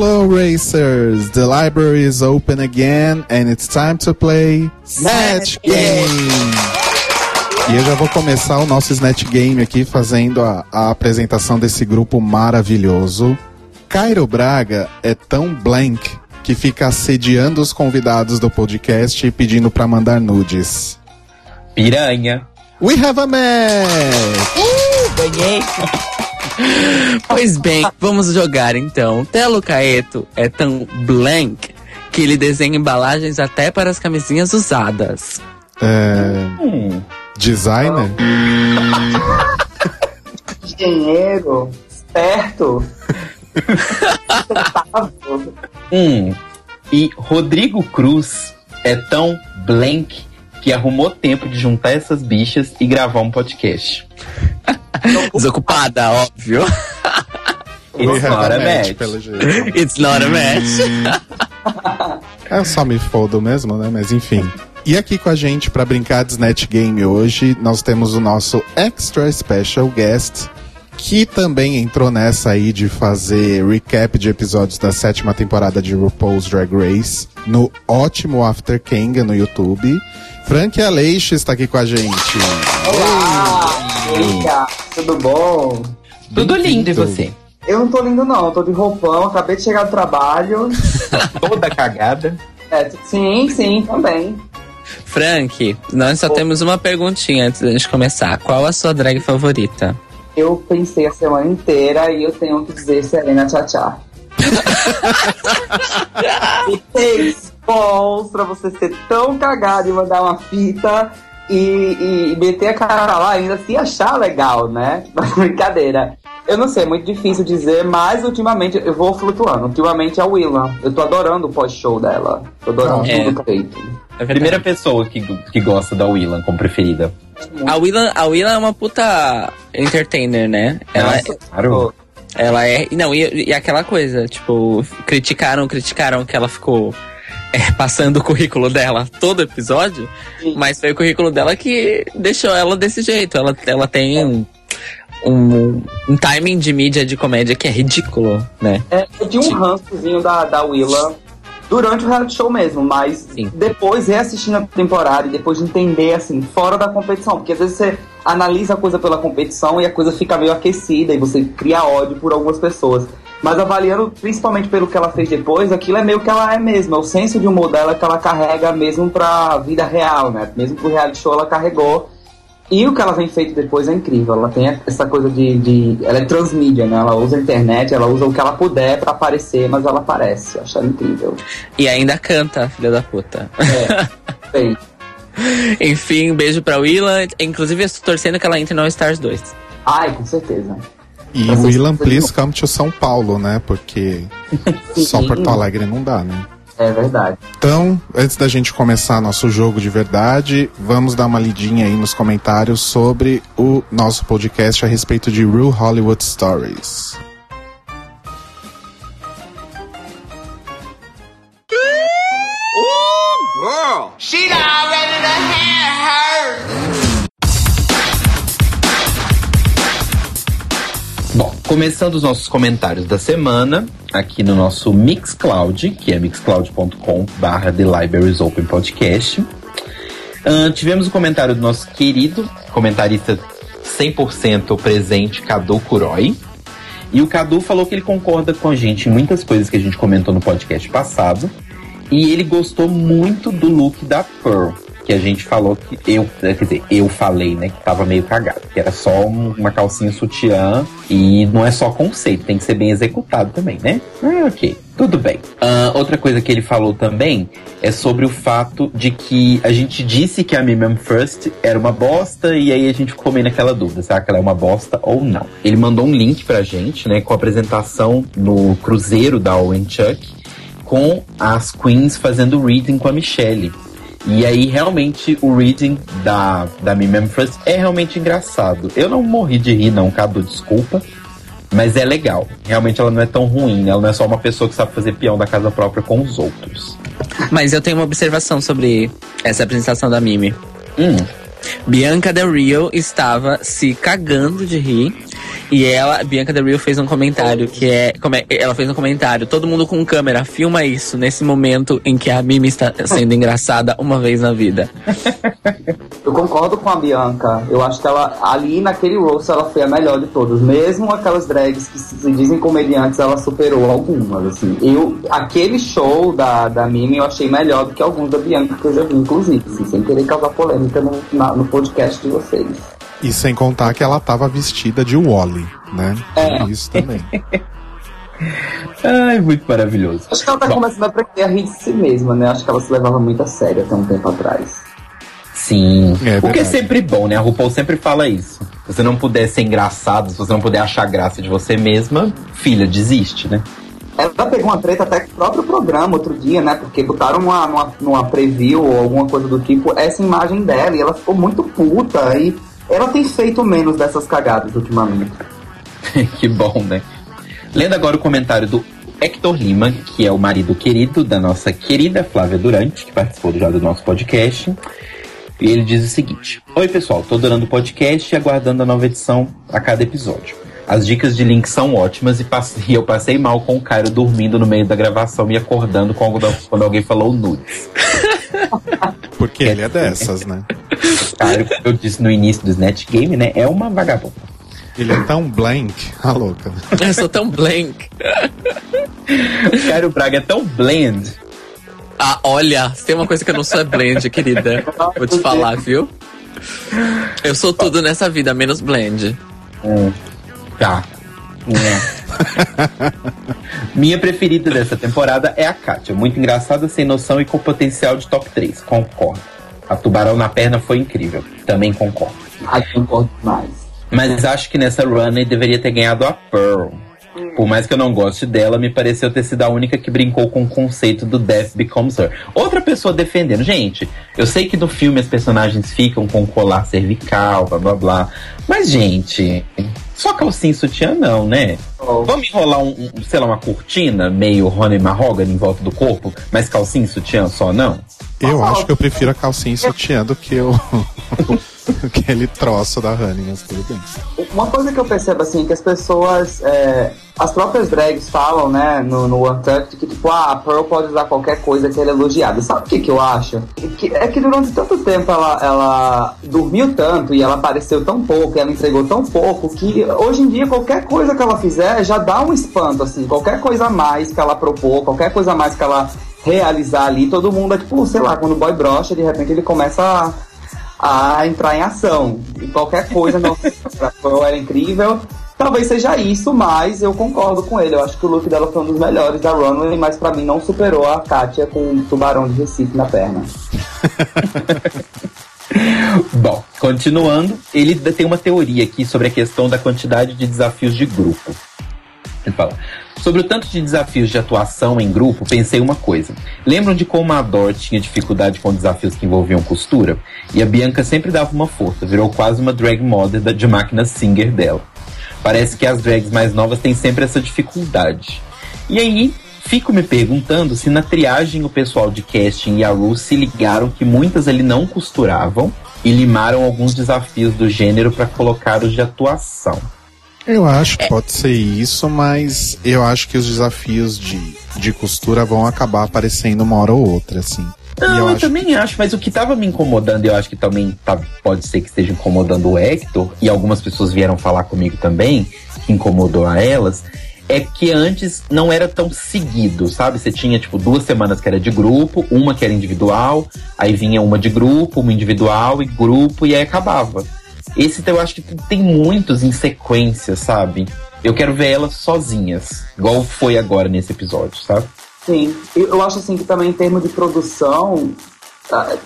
Hello, racers! The library is open again and it's time to play Snatch Game! E eu já vou começar o nosso Snatch Game aqui fazendo a, a apresentação desse grupo maravilhoso. Cairo Braga é tão blank que fica assediando os convidados do podcast e pedindo pra mandar nudes. Piranha. We have a match! Uh, ganhei! pois bem, vamos jogar então. Telo Caeto é tão blank que ele desenha embalagens até para as camisinhas usadas. É... Hum. Designer? Engenheiro, esperto. Hum. E Rodrigo Cruz é tão blank que arrumou tempo de juntar essas bichas e gravar um podcast. Desocupada, óbvio. It's not a match, match. pelo jeito. It's not a match. Eu só me fodo mesmo, né? Mas enfim. E aqui com a gente para brincar de Snatch Game hoje, nós temos o nosso extra special guest, que também entrou nessa aí de fazer recap de episódios da sétima temporada de RuPaul's Drag Race no ótimo After Kanga no YouTube. Frank Aleixo está aqui com a gente. Olá! Eita, tudo bom? Tudo lindo e você? Eu não tô lindo não, eu tô de roupão, acabei de chegar do trabalho. Toda cagada. É, sim, sim, também. Frank, nós só temos uma perguntinha antes da gente começar. Qual a sua drag favorita? Eu pensei a semana inteira e eu tenho que dizer Serena Tchá e três balls pra você ser tão cagado e mandar uma fita e, e meter a cara lá ainda se achar legal, né? Brincadeira. Eu não sei, é muito difícil dizer, mas ultimamente eu vou flutuando. Ultimamente é a Willa. Eu tô adorando o pós-show dela. Tô adorando É. tudo feito. É Primeira pessoa que, que gosta da Willan como preferida. A Willa, a Willa é uma puta entertainer, né? Ela, Nossa, Claro. ela é. Não, e, e aquela coisa, tipo, criticaram, criticaram que ela ficou é, passando o currículo dela todo episódio, Sim. mas foi o currículo dela que deixou ela desse jeito. Ela, ela tem um, um, um timing de mídia de comédia que é ridículo, né? É, eu tinha um rançozinho da, da Willa durante o reality show mesmo, mas Sim. depois reassistindo a temporada e depois de entender, assim, fora da competição, porque às vezes você analisa a coisa pela competição e a coisa fica meio aquecida e você cria ódio por algumas pessoas. Mas avaliando principalmente pelo que ela fez depois, aquilo é meio que ela é mesmo, é o senso de humor dela que ela carrega mesmo pra vida real, né? Mesmo pro reality show ela carregou. E o que ela vem feito depois é incrível. Ela tem essa coisa de, de. Ela é transmídia, né? Ela usa a internet, ela usa o que ela puder pra aparecer, mas ela aparece. Eu acho incrível. E ainda canta, filha da puta. É, bem. Enfim, beijo pra Willa. Inclusive, estou torcendo que ela entre no All Stars 2. Ai, com certeza. E Willan, vocês please come to São Paulo, né? Porque só. Porto Alegre não dá, né? É verdade. Então, antes da gente começar nosso jogo de verdade, vamos dar uma lidinha aí nos comentários sobre o nosso podcast a respeito de Real Hollywood Stories. She done ready to have her. Começando os nossos comentários da semana, aqui no nosso Mixcloud, que é mixcloud.com barra The Libraries Open Podcast. Ahn, tivemos o comentário do nosso querido comentarista 100% presente, Cadu Kuroi. E o Cadu falou que ele concorda com a gente em muitas coisas que a gente comentou no podcast passado. E ele gostou muito do look da Pearl. Que a gente falou que. Eu, quer dizer, eu falei, né? Que tava meio cagado. Que era só um- uma calcinha sutiã. E não é só conceito, tem que ser bem executado também, né? Ah, ok. Tudo bem. Ah, outra coisa que ele falou também é sobre o fato de que a gente disse que a Miriam First era uma bosta e aí a gente ficou meio naquela dúvida, será que ela é uma bosta ou não? Ele mandou um link pra gente, né, com a apresentação no cruzeiro da Owen Chuck com as queens fazendo reading com a Michelle. E aí, realmente, o reading da, da Miriam First é realmente engraçado. Eu não morri de rir, não, Cadu, desculpa. Mas é legal. Realmente ela não é tão ruim? Ela não é só uma pessoa que sabe fazer peão da casa própria com os outros. Mas eu tenho uma observação sobre essa apresentação da Mimi. Hum, Bianca Del Rio estava se cagando de rir E ela, Bianca Del Rio, fez um comentário que é, é. Ela fez um comentário, todo mundo com câmera, filma isso nesse momento em que a Mimi está sendo engraçada uma vez na vida. Eu concordo com a Bianca. Eu acho que ela, ali naquele roast, ela foi a melhor de todas. Mesmo aquelas drags que se dizem comediantes, ela superou algumas, assim. Eu, aquele show da, da Mimi eu achei melhor do que alguns da Bianca que eu já vi, inclusive, assim, sem querer causar polêmica no, na- no podcast de vocês. E sem contar que ela tava vestida de Wally, né? É. Isso também. Ai, muito maravilhoso. Acho que ela tá Bom. começando a aprender a rir de si mesma, né? Acho que ela se levava muito a sério até um tempo atrás. Sim. É o que é sempre bom, né? A RuPaul sempre fala isso. Se você não puder ser engraçado, se você não puder achar graça de você mesma, filha, desiste, né? Ela pegou uma treta até com o próprio programa outro dia, né? Porque botaram numa, numa, numa preview ou alguma coisa do tipo essa imagem dela e ela ficou muito puta. E ela tem feito menos dessas cagadas ultimamente. que bom, né? Lendo agora o comentário do Hector Lima, que é o marido querido da nossa querida Flávia Durante, que participou já do nosso podcast. E ele diz o seguinte: Oi, pessoal, tô adorando o podcast e aguardando a nova edição a cada episódio. As dicas de link são ótimas e, eu passei mal com o Cairo dormindo no meio da gravação e acordando quando alguém falou nudes. Porque ele é dessas, né? Eu disse no início do Snatch Game, né? É uma vagabunda. Ele é tão blank, a louca. Eu sou tão blank. Cairo Braga é tão blend. Ah, olha, se tem uma coisa que eu não sou é blend, querida. Vou te falar, viu? Eu sou tudo nessa vida, menos blend. Tá. É. Minha preferida dessa temporada é a Kátia. Muito engraçada, sem noção e com potencial de top 3. Concordo. A Tubarão na perna foi incrível. Também concordo. Ai, concordo demais. Mas acho que nessa run ele deveria ter ganhado a Pearl. Por mais que eu não goste dela, me pareceu ter sido a única que brincou com o conceito do Death Becomes Her. Outra pessoa defendendo. Gente, eu sei que no filme as personagens ficam com colar cervical, blá blá blá. Mas, gente, só calcinha e sutiã não, né? Oh. Vamos enrolar um, um, sei lá, uma cortina meio Ronnie Mahogany em volta do corpo, mas calcinha e sutiã só não? Eu acho que eu prefiro a calcinha e sutiã do que o. aquele troço da Honey, mas tudo bem. Uma coisa que eu percebo assim, que as pessoas, é, as próprias drags falam, né, no, no Untucked, que tipo, ah, a Pearl pode usar qualquer coisa que ela é elogiada. Sabe o que que eu acho? Que, é que durante tanto tempo ela, ela dormiu tanto e ela apareceu tão pouco, ela entregou tão pouco, que hoje em dia qualquer coisa que ela fizer já dá um espanto, assim, qualquer coisa a mais que ela propor, qualquer coisa a mais que ela realizar ali, todo mundo é tipo, sei lá, quando o boy brocha, de repente ele começa a a entrar em ação. E qualquer coisa, Pearl era incrível. Talvez seja isso, mas eu concordo com ele. Eu acho que o look dela foi um dos melhores da Runway, mas pra mim não superou a Katia com o tubarão de Recife na perna. Bom, continuando, ele tem uma teoria aqui sobre a questão da quantidade de desafios de grupo. Ele fala: Sobre o tanto de desafios de atuação em grupo, pensei uma coisa. Lembram de como a Dor tinha dificuldade com desafios que envolviam costura? E a Bianca sempre dava uma força, virou quase uma drag model de máquina singer dela. Parece que as drags mais novas têm sempre essa dificuldade. E aí, fico me perguntando se na triagem o pessoal de casting e a Ru se ligaram que muitas ali não costuravam e limaram alguns desafios do gênero para colocar os de atuação. Eu acho que pode ser isso, mas eu acho que os desafios de, de costura vão acabar aparecendo uma hora ou outra, assim. Não, eu eu, acho também acho, mas o que tava me incomodando, eu acho que também tá- pode ser que esteja incomodando o Hector, e algumas pessoas vieram falar comigo também, que incomodou a elas, é que antes não era tão seguido, sabe? Você tinha, tipo, duas semanas que era de grupo, uma que era individual, aí vinha uma de grupo, uma individual e grupo, e aí acabava. Esse eu acho que tem muitos em sequência, sabe? Eu quero ver elas sozinhas, igual foi agora nesse episódio, sabe? Sim, eu acho assim que também em termos de produção, ah,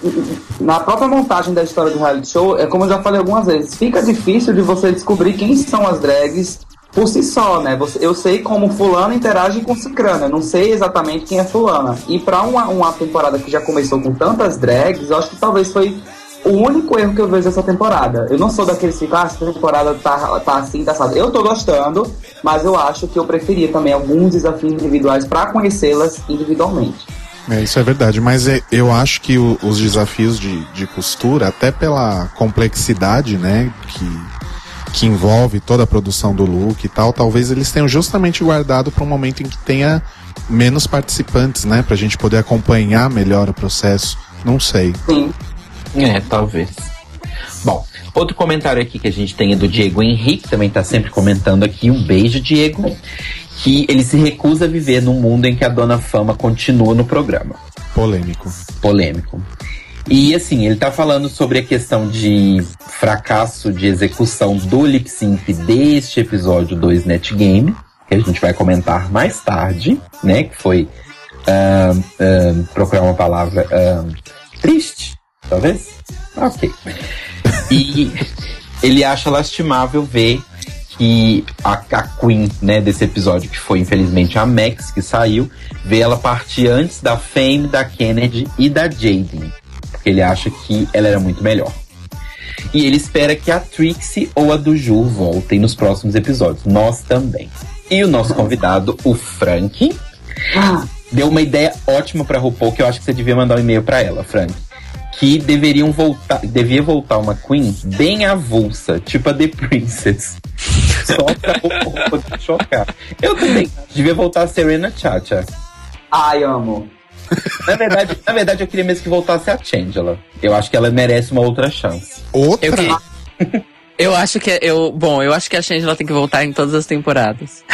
na própria montagem da história do reality show, é como eu já falei algumas vezes, fica difícil de você descobrir quem são as drags por si só, né? Eu sei como fulano interage com cicrana, não sei exatamente quem é fulana. E pra uma, uma temporada que já começou com tantas drags, eu acho que talvez foi o único erro que eu vejo essa temporada. Eu não sou daqueles que ah, essa temporada tá, tá assim, tá assado. Eu tô gostando, mas eu acho que eu preferia também alguns desafios individuais pra conhecê-las individualmente. É, isso é verdade, mas é- eu acho que o- os desafios de, de costura, até pela complexidade, né, que, que envolve toda a produção do look e tal, talvez eles tenham justamente guardado para um momento em que tenha menos participantes, né? Pra gente poder acompanhar melhor o processo. Não sei. Sim. É, talvez. Bom, outro comentário aqui que a gente tem é do Diego Henrique, também tá sempre comentando aqui. Um beijo, Diego. Que ele se recusa a viver num mundo em que a Dona Fama continua no programa. Polêmico. Polêmico. E assim, ele tá falando sobre a questão de fracasso de execução do lip sync deste episódio do Snatch Game, que a gente vai comentar mais tarde, né? Que foi ahn, ahn, procurar uma palavra ahn, triste, talvez? Ok. E ele acha lastimável ver que a, a Queen, né, desse episódio, que foi infelizmente a Max que saiu, ver ela partir antes da Fame, da Kennedy e da Jaden. Porque ele acha que ela era muito melhor. E ele espera que a Trixie ou a do Ju voltem nos próximos episódios. Nós também. E o nosso convidado, o Frank, Ah, deu uma ideia ótima pra RuPaul que eu acho que você devia mandar um e-mail pra ela, Frank. Que deveriam voltar, devia voltar uma Queen bem avulsa, tipo a The Princess. Só pra poder chocar. Eu também. Devia voltar a Serena Chacha. Ai, amo. Na verdade, na verdade, eu queria mesmo que voltasse a Changela. Eu acho que ela merece uma outra chance. Outra? Eu, que- eu acho que eu. Bom, eu acho que a Shangela tem que voltar em todas as temporadas.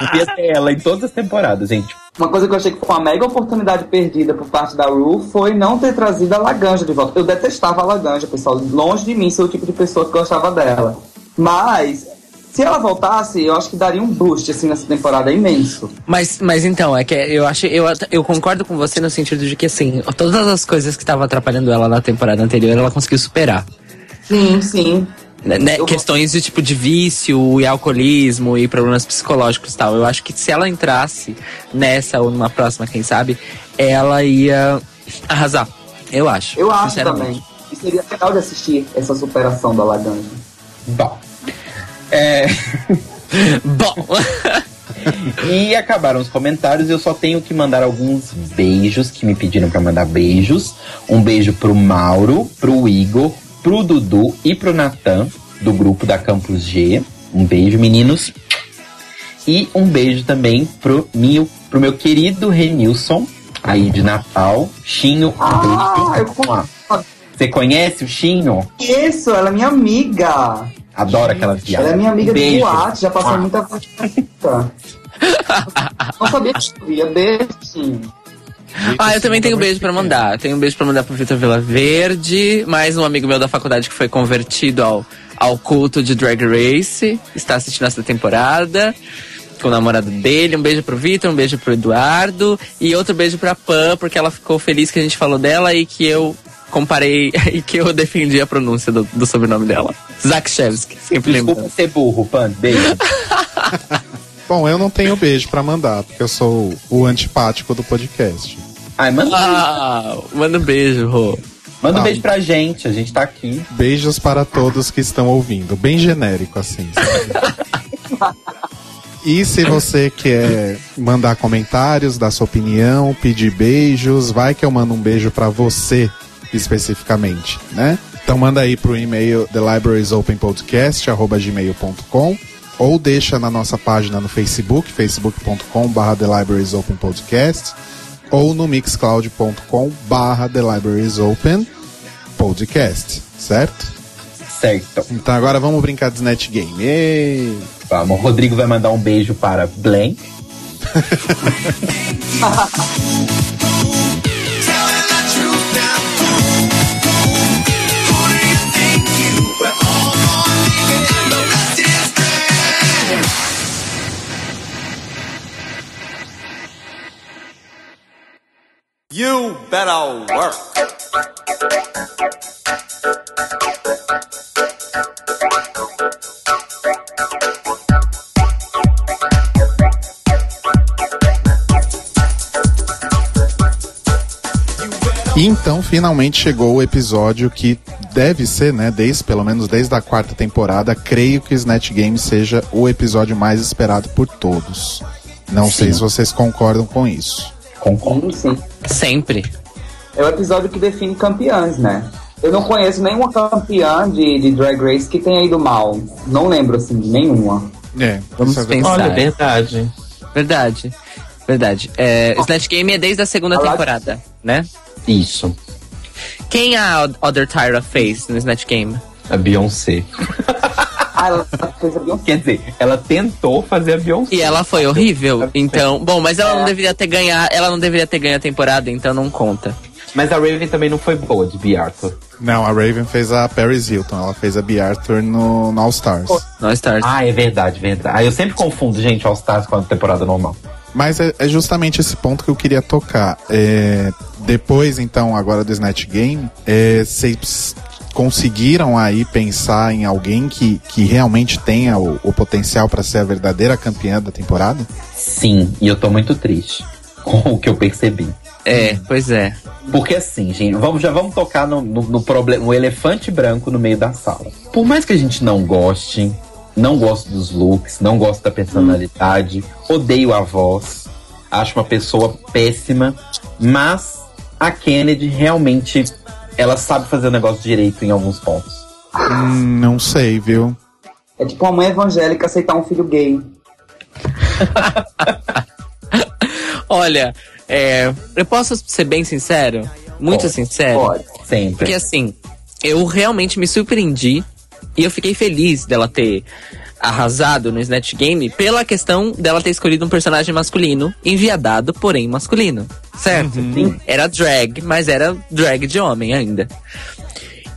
Devia ser ela em todas as temporadas, gente. Uma coisa que eu achei que foi uma mega oportunidade perdida por parte da Ru foi não ter trazido a Laganja de volta. Eu detestava a Laganja, pessoal. Longe de mim ser o tipo de pessoa que gostava dela. Mas, se ela voltasse, eu acho que daria um boost, assim, nessa temporada imenso. Mas, mas então, é que eu acho. Eu, eu concordo com você no sentido de que, assim, todas as coisas que estavam atrapalhando ela na temporada anterior, ela conseguiu superar. Sim, sim. Né, né, questões de tipo de vício e alcoolismo e problemas psicológicos e tal. Eu acho que se ela entrasse nessa ou numa próxima, quem sabe, ela ia arrasar. Eu acho. Eu acho também. E seria legal de assistir essa superação da Laganja. Bom. É. Bom, E acabaram os comentários. Eu só tenho que mandar alguns beijos que me pediram pra mandar beijos. Um beijo pro Mauro, pro Igor, pro Dudu e pro Natan, do grupo da Campus G. Um beijo, meninos. E um beijo também pro, meu, pro meu querido Renilson, aí de Natal. Chinho, um Ah, eu beijo. Você conhece o Chinho? Isso, ela é minha amiga. Adoro aquela viagem. Ela é minha amiga de beijo. boate, já passou Ah. muita coisa. Não sabia que chovia. Beijo, sim. Ah, eu também tenho um beijo pra mandar. Tenho um beijo pra mandar pro Vitor Vila Verde, mais um amigo meu da faculdade que foi convertido ao, ao culto de Drag Race, está assistindo essa temporada. Com o namorado dele, um beijo pro Vitor, um beijo pro Eduardo e outro beijo pra Pan, porque ela ficou feliz que a gente falou dela e que eu comparei e que eu defendi a pronúncia do, do sobrenome dela. Zakshevsky, sempre Desculpa lembrando. ser burro, Pan. Beijo. Bom, eu não tenho beijo pra mandar, porque eu sou o antipático do podcast. Ai, manda, Ah, manda um beijo, Rô. manda um Ah. beijo pra gente. A gente tá aqui. Beijos para todos que estão ouvindo. Bem genérico, assim. E se você quer mandar comentários, dar sua opinião, pedir beijos, vai que eu mando um beijo pra você especificamente, né? Então manda aí pro e-mail thelibrariesopenpodcast@gmail.com ou deixa na nossa página no Facebook, facebook.com/barra thelibrariesopenpodcast ou no mixcloud.com/barra thelibrariesopenpodcast, certo? Certo. Então agora vamos brincar de Snatch Game. Êêê! Vamos. O Rodrigo vai mandar um beijo para Blank. You better work. E então finalmente chegou o episódio que deve ser, né, desde pelo menos desde a quarta temporada, creio que o Snatch Game seja o episódio mais esperado por todos. Não sei se vocês concordam com isso. Concordo. Sim, sim. Sempre. É o episódio que define campeãs, né? Eu não conheço nenhuma campeã de, de Drag Race que tenha ido mal. Não lembro, assim, de nenhuma. É, Vamos é pensar. Olha, verdade. Verdade. Verdade. É, Snatch Game é desde a segunda Olá. temporada, né? Isso. Quem a Other Tyra fez no Snatch Game? A Beyoncé. Ah, ela fez a Beyoncé. Quer dizer, ela tentou fazer a Beyoncé. E ela foi horrível. Então, bom, mas ela não deveria ter ganhado, ela não deveria ter ganho a temporada, então não conta. Mas a Raven também não foi boa de B. Arthur. Não, a Raven fez a Paris Hilton, ela fez a B. Arthur no, no All Stars. Nós Stars. Ah, é verdade, verdade. Ah, eu sempre confundo, gente, All Stars com a temporada normal. Mas é, é justamente esse ponto que eu queria tocar. É, depois, então, agora do Snatch Game, é, conseguiram aí pensar em alguém que, que realmente tenha o, o potencial para ser a verdadeira campeã da temporada? Sim, e eu tô muito triste com o que eu percebi. É, pois é. Porque assim, gente, vamos, já vamos tocar no, no, no problema, no elefante branco no meio da sala. Por mais que a gente não goste, não gosto dos looks, não gosto da personalidade, odeio a voz, acho uma pessoa péssima, mas a Kennedy realmente ela sabe fazer o negócio direito em alguns pontos. Hum, não sei, viu? É tipo uma mãe evangélica aceitar um filho gay. Olha, é, eu posso ser bem sincero? Muito Pode, sincero? Pode. Sempre. Porque assim, eu realmente me surpreendi e eu fiquei feliz dela ter arrasado no Snatch Game pela questão dela ter escolhido um personagem masculino, enviadado, porém masculino. Certo? Sim. Era drag, mas era drag de homem ainda.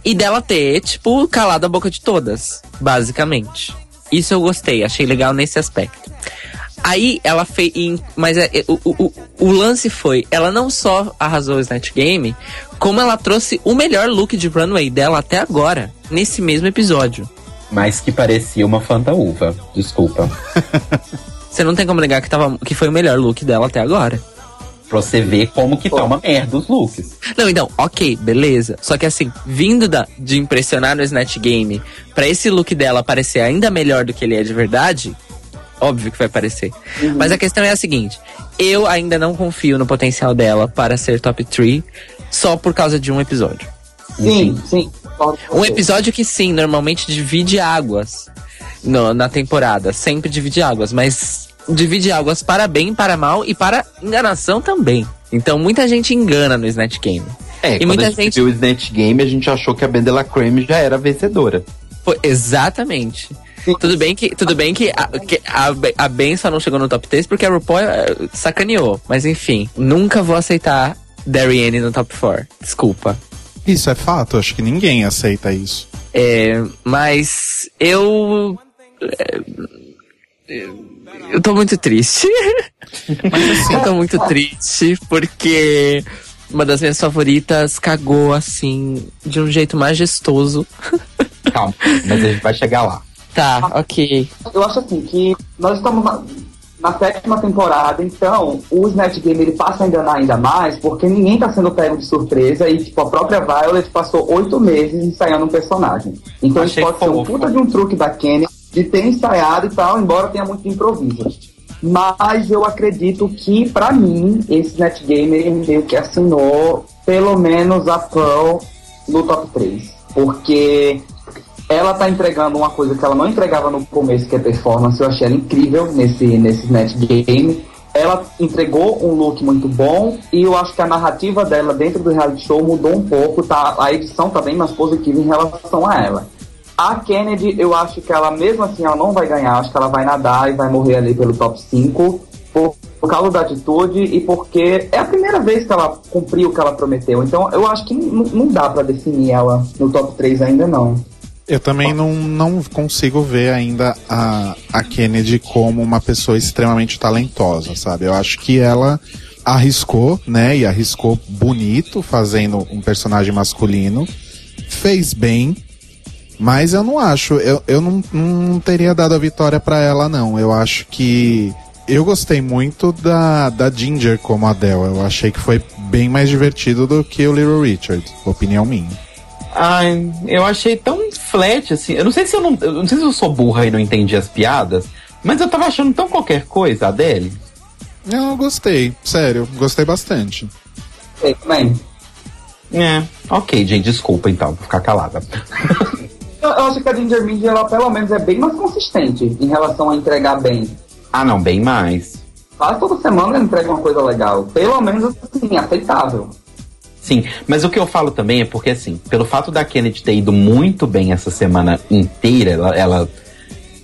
E dela ter, tipo, calado a boca de todas, basicamente. Isso eu gostei, achei legal nesse aspecto. Aí ela fez. Mas é, é, o, o, o lance foi: ela não só arrasou o Snatch Game, como ela trouxe o melhor look de runway dela até agora, nesse mesmo episódio. Mas que parecia uma fantaúva. Desculpa. Você não tem como negar que, tava, que foi o melhor look dela até agora. Pra você ver como que tá uma merda os looks. Não, então, ok, beleza. Só que assim, vindo da, de impressionar no Snatch Game, pra esse look dela parecer ainda melhor do que ele é de verdade, óbvio que vai parecer. Mas a questão é a seguinte: eu ainda não confio no potencial dela para ser top 3 só por causa de um episódio. Sim, sim. Um episódio que sim, normalmente divide águas no- na temporada. Sempre divide águas, mas divide águas para bem, para mal e para enganação também. Então muita gente engana no Snatch Game. É, E quando muita a gente gente- viu o Snatch Game, a gente achou que a Bendela Creme já era vencedora. Foi, exatamente. Sim. Tudo bem que, tudo bem que, a, que a, Ben- a Ben só não chegou no top 3 porque a RuPaul eh, sacaneou. Mas enfim, nunca vou aceitar Darienne no top 4. Desculpa. Isso é fato, acho que ninguém aceita isso. É, mas eu. é, Eu tô muito triste. eu tô muito triste porque uma das minhas favoritas cagou assim, de um jeito majestoso. Calma, mas a gente vai chegar lá. Tá, ok. Eu acho assim que nós estamos na, sétima temporada, então o Snatch Game ele passa a enganar ainda mais, porque ninguém tá sendo pego de surpresa e tipo, a própria Violet passou oito meses ensaiando um personagem. Então isso Achei pode ser um puta de um truque da Kenny de ter ensaiado e tal, embora tenha muito improviso. Mas eu acredito que, pra mim, esse Snatch Game ele meio que assinou pelo menos a Pearl no top 3. Porque ela tá entregando uma coisa que ela não entregava no começo, que é performance. Eu achei ela incrível nesse, nesse Snatch Game. Ela entregou um look muito bom e eu acho que a narrativa dela dentro do reality show mudou um pouco. Tá? A edição tá bem mais positiva em relação a ela. A Kennedy, eu acho que ela, mesmo assim, ela não vai ganhar. Acho que ela vai nadar e vai morrer ali pelo top 5. Por, por causa da atitude e porque é a primeira vez que ela cumpriu o que ela prometeu. Então eu acho que não, dá pra definir ela no top 3 ainda não. Eu também não, não consigo ver ainda a, a Kennedy como uma pessoa extremamente talentosa, sabe? Eu acho que ela arriscou, né? E arriscou bonito fazendo um personagem masculino. Fez bem, mas eu não acho. Eu, eu não, não teria dado a vitória pra ela, não. Eu acho que. Eu gostei muito da, da Ginger como Adele. Eu achei que foi bem mais divertido do que o Little Richard. Opinião minha. Ai, eu achei tão flat, assim. Eu não sei se eu não. Eu não sei se eu sou burra e não entendi as piadas, mas eu tava achando tão qualquer coisa, Adele. Não, eu gostei. Sério, gostei bastante. Sei também. É, ok, gente, desculpa então, vou ficar calada. Eu, eu acho que a Ginger Mindy, ela pelo menos é bem mais consistente em relação a entregar bem. Ah, não, bem mais. Quase toda semana ela entrega uma coisa legal. Pelo menos assim, aceitável. Sim, mas o que eu falo também é porque, assim, pelo fato da Kennedy ter ido muito bem essa semana inteira, ela, ela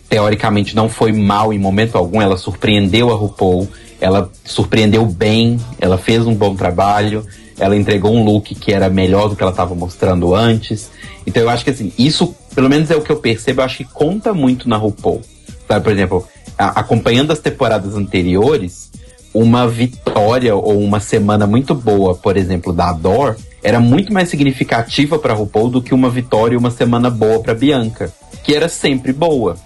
teoricamente não foi mal em momento algum, ela surpreendeu a RuPaul, ela surpreendeu bem, ela fez um bom trabalho, ela entregou um look que era melhor do que ela estava mostrando antes. Então eu acho que, assim, isso, pelo menos é o que eu percebo, eu acho que conta muito na RuPaul. Sabe, por exemplo, a- acompanhando as temporadas anteriores, uma vitória ou uma semana muito boa, por exemplo, da Ador, era muito mais significativa para RuPaul do que uma vitória e uma semana boa para Bianca, que era sempre boa.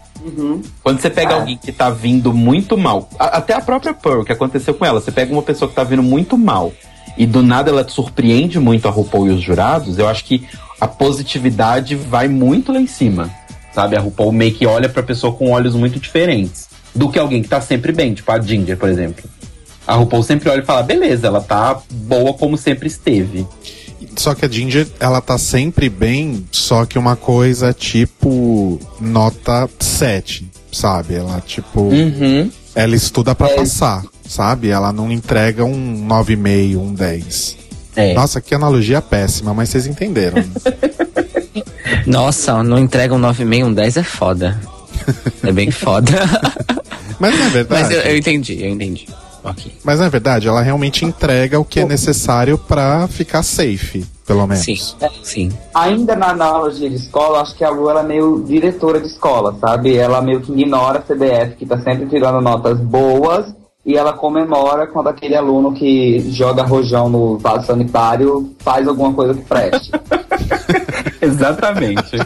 Quando você pega Ah. alguém que tá vindo muito mal, a- até a própria Pearl, que aconteceu com ela, você pega uma pessoa que tá vindo muito mal e do nada ela te surpreende muito a RuPaul e os jurados, eu acho que a positividade vai muito lá em cima. Sabe? A RuPaul meio que olha pra pessoa com olhos muito diferentes do que alguém que tá sempre bem, tipo a Ginger, por exemplo. A RuPaul sempre olha e fala, beleza, ela tá boa como sempre esteve. Só que a Ginger, ela tá sempre bem, só que uma coisa tipo nota 7, sabe? Ela, tipo, Uhum. ela estuda pra É. passar, sabe? Ela não entrega um 9,5, um 10. É. Nossa, que analogia péssima, mas vocês entenderam. né? Nossa, não entrega um 9,5, um 10 é foda. É bem foda. mas não é verdade. Mas eu, eu entendi, eu entendi. Ok. Mas é verdade, ela realmente entrega o que é necessário pra ficar safe, pelo menos. Sim, sim. Ainda na analogia de escola, acho que a Lu ela é meio diretora de escola, sabe? Ela meio que ignora a CDF, que tá sempre tirando notas boas, e ela comemora quando aquele aluno que joga rojão no vaso sanitário faz alguma coisa que preste. Exatamente.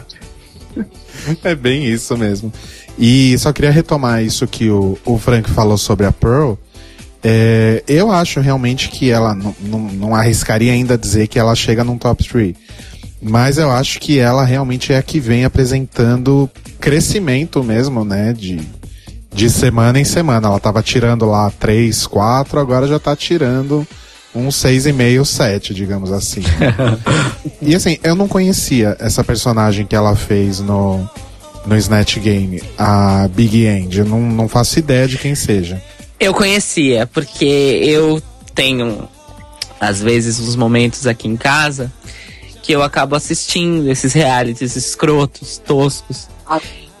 É bem isso mesmo. E só queria retomar isso que o, o Frank falou sobre a Pearl. É, eu acho realmente que ela não, arriscaria ainda dizer que ela chega num top 3. Mas eu acho que ela realmente é a que vem apresentando crescimento mesmo, né? De, de semana em semana. Ela tava tirando lá 3, 4, agora já tá tirando um 6,5, 7, digamos assim. e assim, eu não conhecia essa personagem que ela fez no, no Snatch Game, a Big End. Eu não, não faço ideia de quem seja. Eu conhecia, porque eu tenho, às vezes, uns momentos aqui em casa que eu acabo assistindo esses realities escrotos, toscos.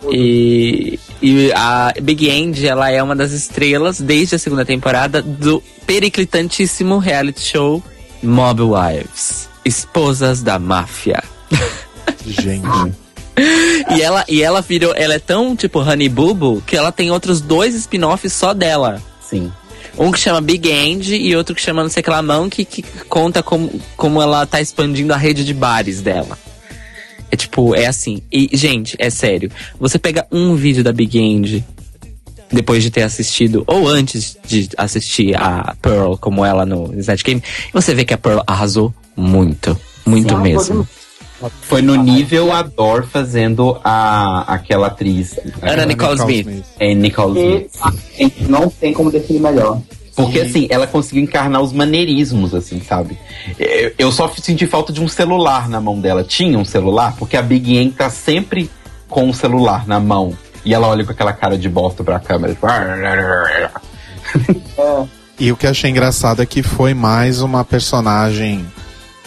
E, e a Big End, ela é uma das estrelas, desde a segunda temporada, do periclitantíssimo reality show Mob Wives. Esposas da Máfia. Gente. E ela, e ela virou, ela é tão tipo Honey Boo Boo que ela tem outros dois spin-offs só dela. Sim. Um que chama Big End e outro que chama não sei que lá Monkey, que conta como, como ela tá expandindo a rede de bares dela. É tipo, é assim. E, gente, é sério. Você pega um vídeo da Big End depois de ter assistido, ou antes de assistir a Pearl como ela no Snatch Game, você vê que a Pearl arrasou muito. Muito Sim, mesmo. Foi no nível Ador fazendo a, aquela atriz. Ana Nicole Smith. É, Nicole E Smith. assim, não tem como definir melhor. Porque assim, ela conseguiu encarnar os maneirismos, assim, sabe? Eu, só senti falta de um celular na mão dela. Tinha um celular, porque a Big N tá sempre com o celular na mão. E ela olha com aquela cara de bosta pra câmera. tipo, E o que eu achei engraçado é que foi mais uma personagem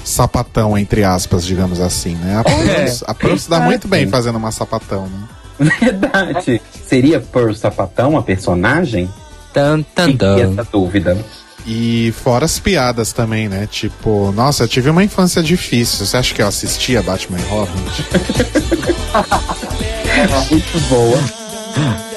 sapatão, entre aspas, digamos assim, né? A Pearl, a Pearl se dá muito bem fazendo uma sapatão, né? Verdade. Seria Pearl Sapatão a personagem? Tan, tan, Fiquei tan. essa dúvida. E fora as piadas também, né? Tipo, nossa, eu tive uma infância difícil. Você acha que eu assistia Batman e Robin? Muito boa.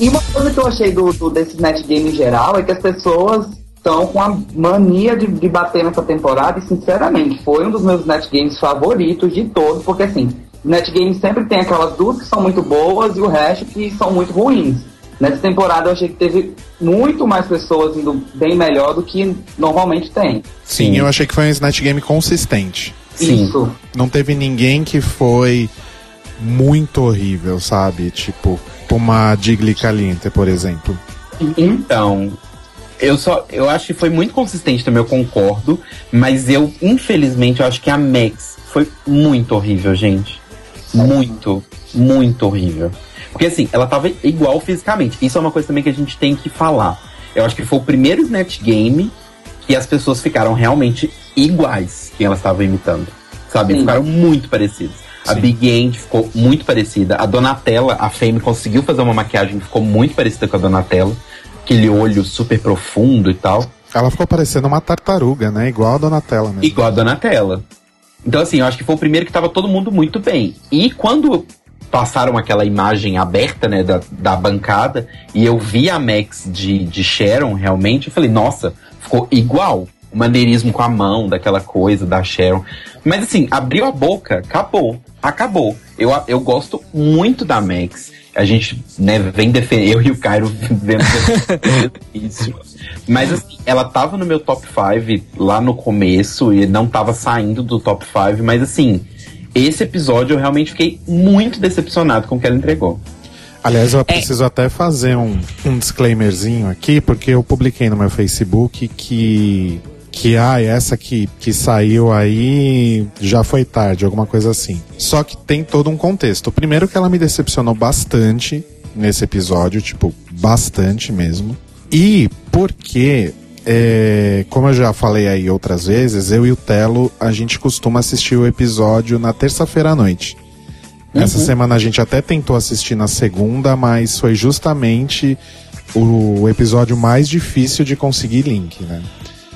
E uma coisa que eu achei do, do desse net game em geral é que as pessoas estão com a mania de, de bater nessa temporada e sinceramente foi um dos meus net games favoritos de todos, porque assim, net game sempre tem aquelas duas que são muito boas e o resto que são muito ruins. Nessa temporada eu achei que teve muito mais pessoas indo bem melhor do que normalmente tem. Sim, eu achei que foi um Snatch Game consistente. Sim. Isso. Não teve ninguém que foi muito horrível, sabe? Tipo, uma Digli Caliente, por exemplo. Então, eu só. Eu acho que foi muito consistente também, eu concordo. Mas eu, infelizmente, eu acho que a Max foi muito horrível, gente. Muito, muito horrível. Porque assim, ela tava igual fisicamente. Isso é uma coisa também que a gente tem que falar. Eu acho que foi o primeiro Snatch Game que as pessoas ficaram realmente iguais quem elas estavam imitando. Sabe? Sim. Ficaram muito parecidas. A Sim. Big End ficou muito parecida. A Donatella, a Fame, conseguiu fazer uma maquiagem que ficou muito parecida com a Donatella. Aquele olho super profundo e tal. Ela ficou parecendo uma tartaruga, né? Igual a Donatella mesmo. Igual a Donatella. Então, assim, eu acho que foi o primeiro que tava todo mundo muito bem. E quando passaram aquela imagem aberta, né, da, da bancada, e eu vi a Max de, de Sharon, realmente, eu falei, nossa, ficou igual. O maneirismo com a mão, daquela coisa da Sharon. Mas, assim, abriu a boca, acabou. Acabou. Eu, eu gosto muito da Max. A gente, né, vem defender, eu e o Cairo vemos isso. Mas assim, ela tava no meu top 5 lá no começo e não tava saindo do top 5, mas assim, esse episódio eu realmente fiquei muito decepcionado com o que ela entregou. Aliás, É. eu preciso até fazer um, um disclaimerzinho aqui, porque eu publiquei no meu Facebook que. Que, ah, essa que, que saiu aí já foi tarde, alguma coisa assim. Só que tem todo um contexto. Primeiro que ela me decepcionou bastante nesse episódio, tipo, bastante mesmo. E porque, é, como eu já falei aí outras vezes, eu e o Telo, a gente costuma assistir o episódio na terça-feira à noite. Essa semana a gente até tentou assistir na segunda, mas foi justamente o episódio mais difícil de conseguir link, né?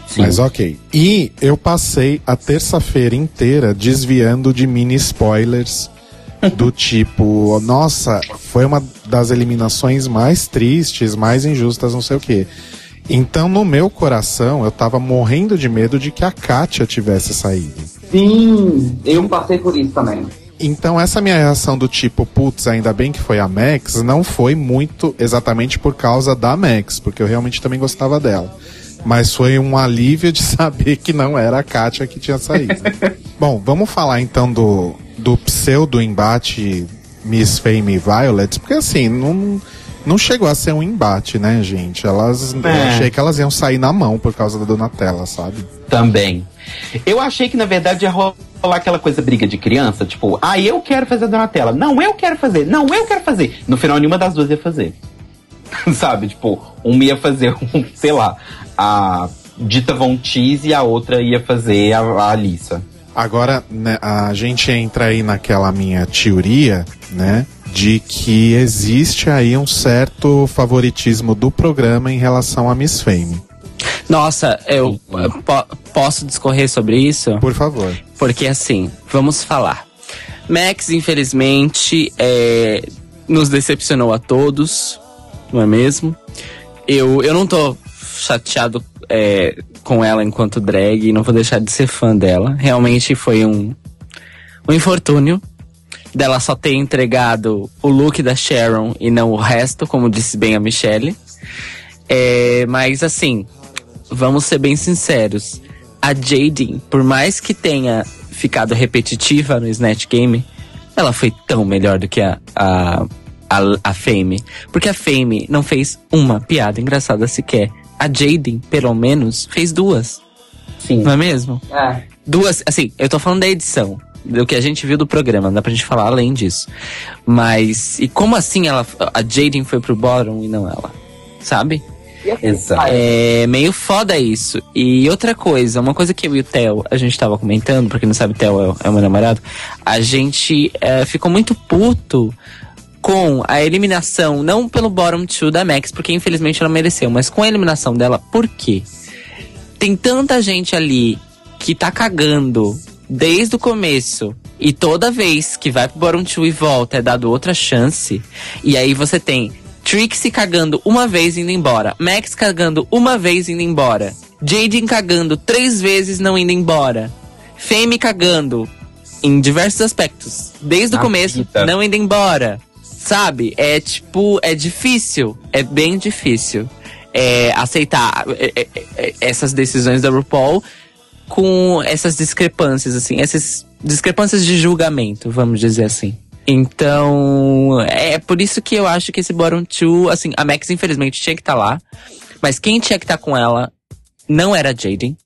Sim. Mas ok. E eu passei a terça-feira inteira desviando de mini spoilers do tipo, nossa, foi uma das eliminações mais tristes, mais injustas, não sei o quê. Então, no meu coração, eu tava morrendo de medo de que a Kátia tivesse saído. Sim, eu passei por isso também. Então, essa minha reação do tipo, putz, ainda bem que foi a Max, não foi muito exatamente por causa da Max, porque eu realmente também gostava dela. Mas foi um alívio de saber que não era a Kátia que tinha saído. Bom, vamos falar então do, do pseudo embate Miss Fame e Violet, porque assim, não, não chegou a ser um embate, né, gente? Elas, Eu É. achei que elas iam sair na mão por causa da Donatella, sabe? Também. Eu achei que na verdade ia rolar aquela coisa briga de criança, tipo, ah, eu quero fazer a Donatella. Não, eu quero fazer. Não, eu quero fazer. No final, nenhuma das duas ia fazer. Sabe? Tipo, uma ia fazer, um, sei lá, a Dita Von Teese e a outra ia fazer a, a Alissa. Agora, né, a gente entra aí naquela minha teoria, né? De que existe aí um certo favoritismo do programa em relação a Miss Fame. Nossa, eu eh, po- posso discorrer sobre isso? Por favor. Porque assim, vamos falar. Max, infelizmente, é, nos decepcionou a todos, não é mesmo? Eu, eu não tô chateado é, com ela enquanto drag, não vou deixar de ser fã dela. Realmente foi um, um infortúnio dela só ter entregado o look da Sharon e não o resto, como disse bem a Michelle. É, mas assim, vamos ser bem sinceros. A Jaden, por mais que tenha ficado repetitiva no Snatch Game, ela foi tão melhor do que a, a, a, a Fame. Porque a Fame não fez uma piada engraçada sequer. A Jaden, pelo menos, fez duas. Sim. Não é mesmo? É. Duas, assim, eu tô falando da edição. Do que a gente viu do programa, não dá pra gente falar além disso. Mas, e como assim ela, a Jaden foi pro bottom e não ela? Sabe? Exato. É meio foda isso. E outra coisa, uma coisa que eu e o Theo, a gente tava comentando, pra quem não sabe, o Theo é, o- é o meu namorado, a gente é, ficou muito puto com a eliminação, não pelo bottom two da Max, porque infelizmente ela mereceu, mas com a eliminação dela, por quê? Tem tanta gente ali que tá cagando desde o começo. E toda vez que vai pro bottom two e volta é dado outra chance. E aí você tem Trixie cagando uma vez indo embora. Max cagando uma vez indo embora. Jaden cagando três vezes não indo embora. Fame cagando em diversos aspectos. Desde o começo, vida. não indo embora. Sabe? É tipo, é difícil. É bem difícil. É, aceitar é, é, é, essas decisões da RuPaul. Com essas discrepâncias, assim, essas discrepâncias de julgamento, vamos dizer assim. Então, é por isso que eu acho que esse Bottom Two, assim, a Max infelizmente tinha que estar lá, mas quem tinha que estar com ela não era a Jaden,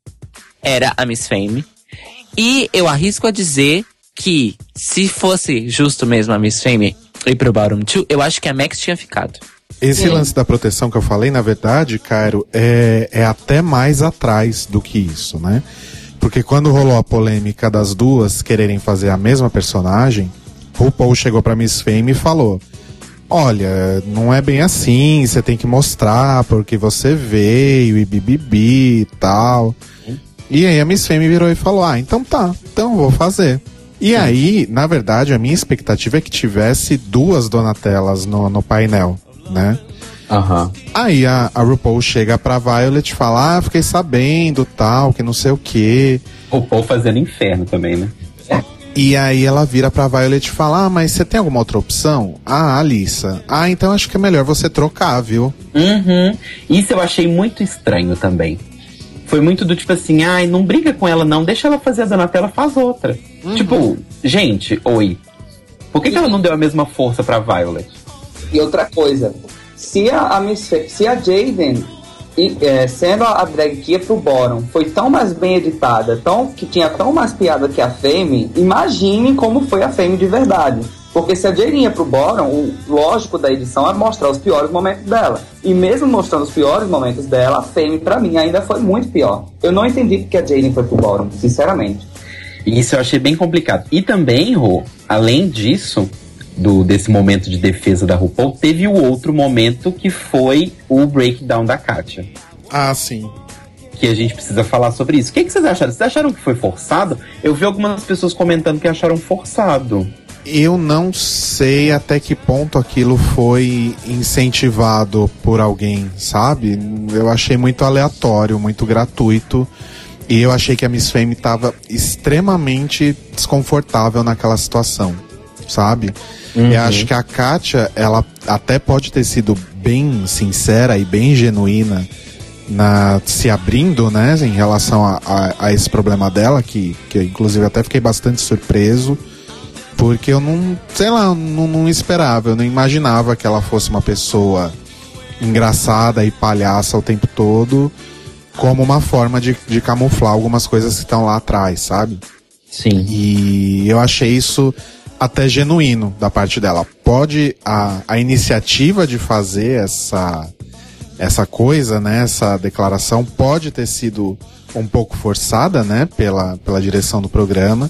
era a Miss Fame. E eu arrisco a dizer que se fosse justo mesmo a Miss Fame ir pro Bottom Two, eu acho que a Max tinha ficado. Esse lance da proteção que eu falei, na verdade, Cairo, é, é até mais atrás do que isso, né? Porque quando rolou a polêmica das duas quererem fazer a mesma personagem, RuPaul chegou pra Miss Fame e falou: Olha, não é bem assim, você tem que mostrar porque você veio e bibibi e tal. E aí a Miss Fame virou e falou: Ah, então tá, então vou fazer. E aí, na verdade, a minha expectativa é que tivesse duas Donatellas no, no painel, né? Aham. Aí a, a RuPaul chega pra Violet e fala: Ah, fiquei sabendo, tal, que não sei o quê. O Paul fazendo inferno também, né? E aí ela vira pra Violet e fala: Ah, mas você tem alguma outra opção? Ah, Alissa. Ah, então acho que é melhor você trocar, viu? Uhum. Isso eu achei muito estranho também. Foi muito do tipo assim, ai, não briga com ela não, deixa ela fazer a Donatella, faz outra. Tipo, gente, oi. Por que, que ela não deu a mesma força pra Violet? E outra coisa, se a, a Miss Fa- se a Jaden, e, é, sendo a, drag que ia pro bottom, foi tão mais bem editada, tão, que tinha tão mais piada que a Fame, imagine como foi a Fame de verdade. Porque se a Jaden ia pro bottom, o lógico da edição é mostrar os piores momentos dela. E mesmo mostrando os piores momentos dela, a Fame, pra mim, ainda foi muito pior. Eu não entendi porque a Jaden foi pro bottom, sinceramente. Isso eu achei bem complicado. E também, Rô, além disso, do, desse momento de defesa da RuPaul, teve o outro momento que foi o breakdown da Katia. Ah, sim. Que a gente precisa falar sobre isso. O que, que vocês acharam? Vocês acharam que foi forçado? Eu vi algumas pessoas comentando que acharam forçado. Eu não sei até que ponto aquilo foi incentivado por alguém, sabe? Eu achei muito aleatório, muito gratuito. E eu achei que a Miss Fame tava extremamente desconfortável naquela situação, sabe? Eu acho que a Katia, ela até pode ter sido bem sincera e bem genuína na se abrindo, né, em relação a, a- a esse problema dela, que, que eu, inclusive até fiquei bastante surpreso, porque eu não, sei lá, não, não esperava, eu não imaginava que ela fosse uma pessoa engraçada e palhaça o tempo todo, como uma forma de, de camuflar algumas coisas que estão lá atrás, sabe? Sim. E eu achei isso até genuíno da parte dela. Pode a, a iniciativa de fazer essa essa coisa, né, essa declaração pode ter sido um pouco forçada, né, pela, pela direção do programa,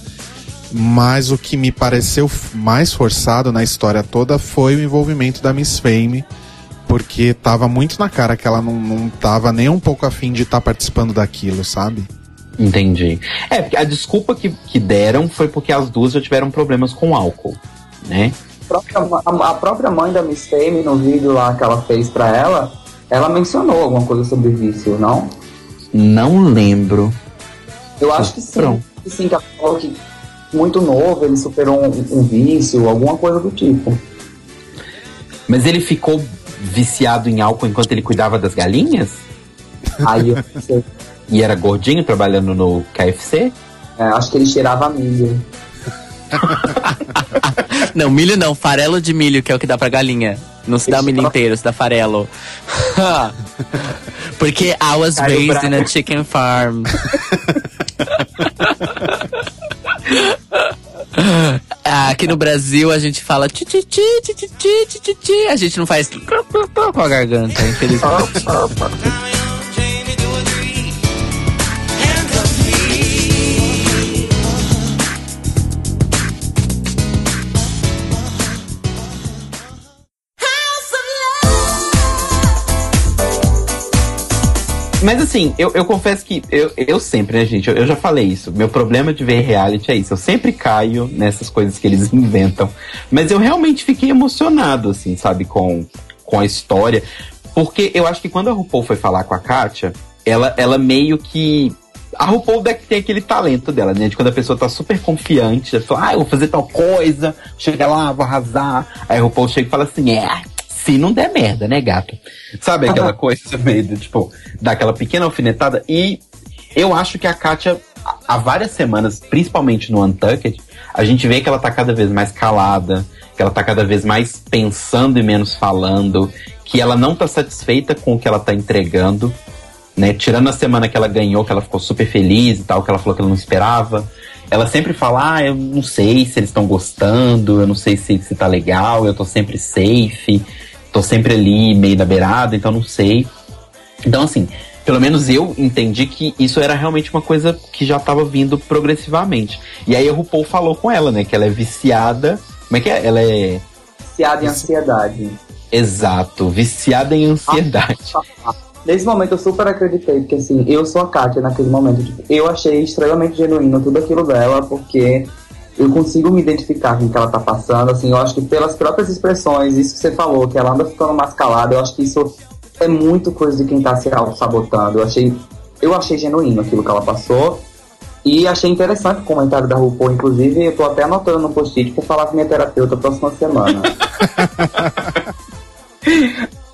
mas o que me pareceu mais forçado na história toda foi o envolvimento da Miss Fame, porque tava muito na cara que ela não, não tava nem um pouco afim de estar participando daquilo, sabe? Entendi. É, a desculpa que, que deram foi porque as duas já tiveram problemas com álcool, né? A própria, a, a própria mãe da Miss Fame, no vídeo lá que ela fez pra ela, ela mencionou alguma coisa sobre vício, não? Não lembro. Eu acho que sim. Pronto. Que sim, que ela falou que muito novo ele superou um, um vício, alguma coisa do tipo. Mas ele ficou viciado em álcool enquanto ele cuidava das galinhas? Aí eu pensei, E era gordinho trabalhando no KFC? é, acho que ele cheirava milho. Não, milho não, farelo de milho, que é o que dá pra galinha. Não se dá o milho inteiro, se dá farelo. Porque I was raised in a chicken farm. Ah, Aqui no Brasil a gente fala ti ti ti ti ti ti ti ti. A gente não faz com a garganta, infelizmente. Mas assim, eu, eu confesso que eu, eu sempre, né, gente? Eu, eu já falei isso. Meu problema de ver reality é isso. Eu sempre caio nessas coisas que eles inventam. Mas eu realmente fiquei emocionado, assim, sabe, com, com a história. Porque eu acho que quando a RuPaul foi falar com a Kátia, ela, ela meio que. A RuPaul deve ter aquele talento dela, né? De quando a pessoa tá super confiante, ela fala, ah, eu vou fazer tal coisa, chega lá, vou arrasar. Aí a RuPaul chega e fala assim, é, se não der merda, né, gato? Sabe aquela coisa meio, tipo, daquela pequena alfinetada? E eu acho que a Kátia há- há várias semanas, principalmente no Untucked, a gente vê que ela tá cada vez mais calada, que ela tá cada vez mais pensando e menos falando, que ela não tá satisfeita com o que ela tá entregando, né? Tirando a semana que ela ganhou, que ela ficou super feliz e tal, que ela falou que ela não esperava. Ela sempre fala, ah, eu não sei se eles estão gostando, eu não sei se, se tá legal, eu tô sempre safe, tô sempre ali meio na beirada, então não sei. Então, assim, pelo menos eu entendi que isso era realmente uma coisa que já tava vindo progressivamente. E aí a RuPaul falou com ela, né, que ela é viciada. Como é que é? Ela é. Viciado em ansiedade. Exato, viciada em ansiedade. Nesse momento eu super acreditei, porque assim, eu sou a Kátia naquele momento. Tipo, eu achei extremamente genuíno tudo aquilo dela, porque eu consigo me identificar com o que ela tá passando. Assim, eu acho que pelas próprias expressões, isso que você falou, que ela anda ficando mais calada, eu acho que isso é muito coisa de quem tá se auto-sabotando. Eu achei, eu achei genuíno aquilo que ela passou. E achei interessante o comentário da RuPaul, inclusive, eu tô até anotando no post-it pra falar com minha terapeuta próxima semana.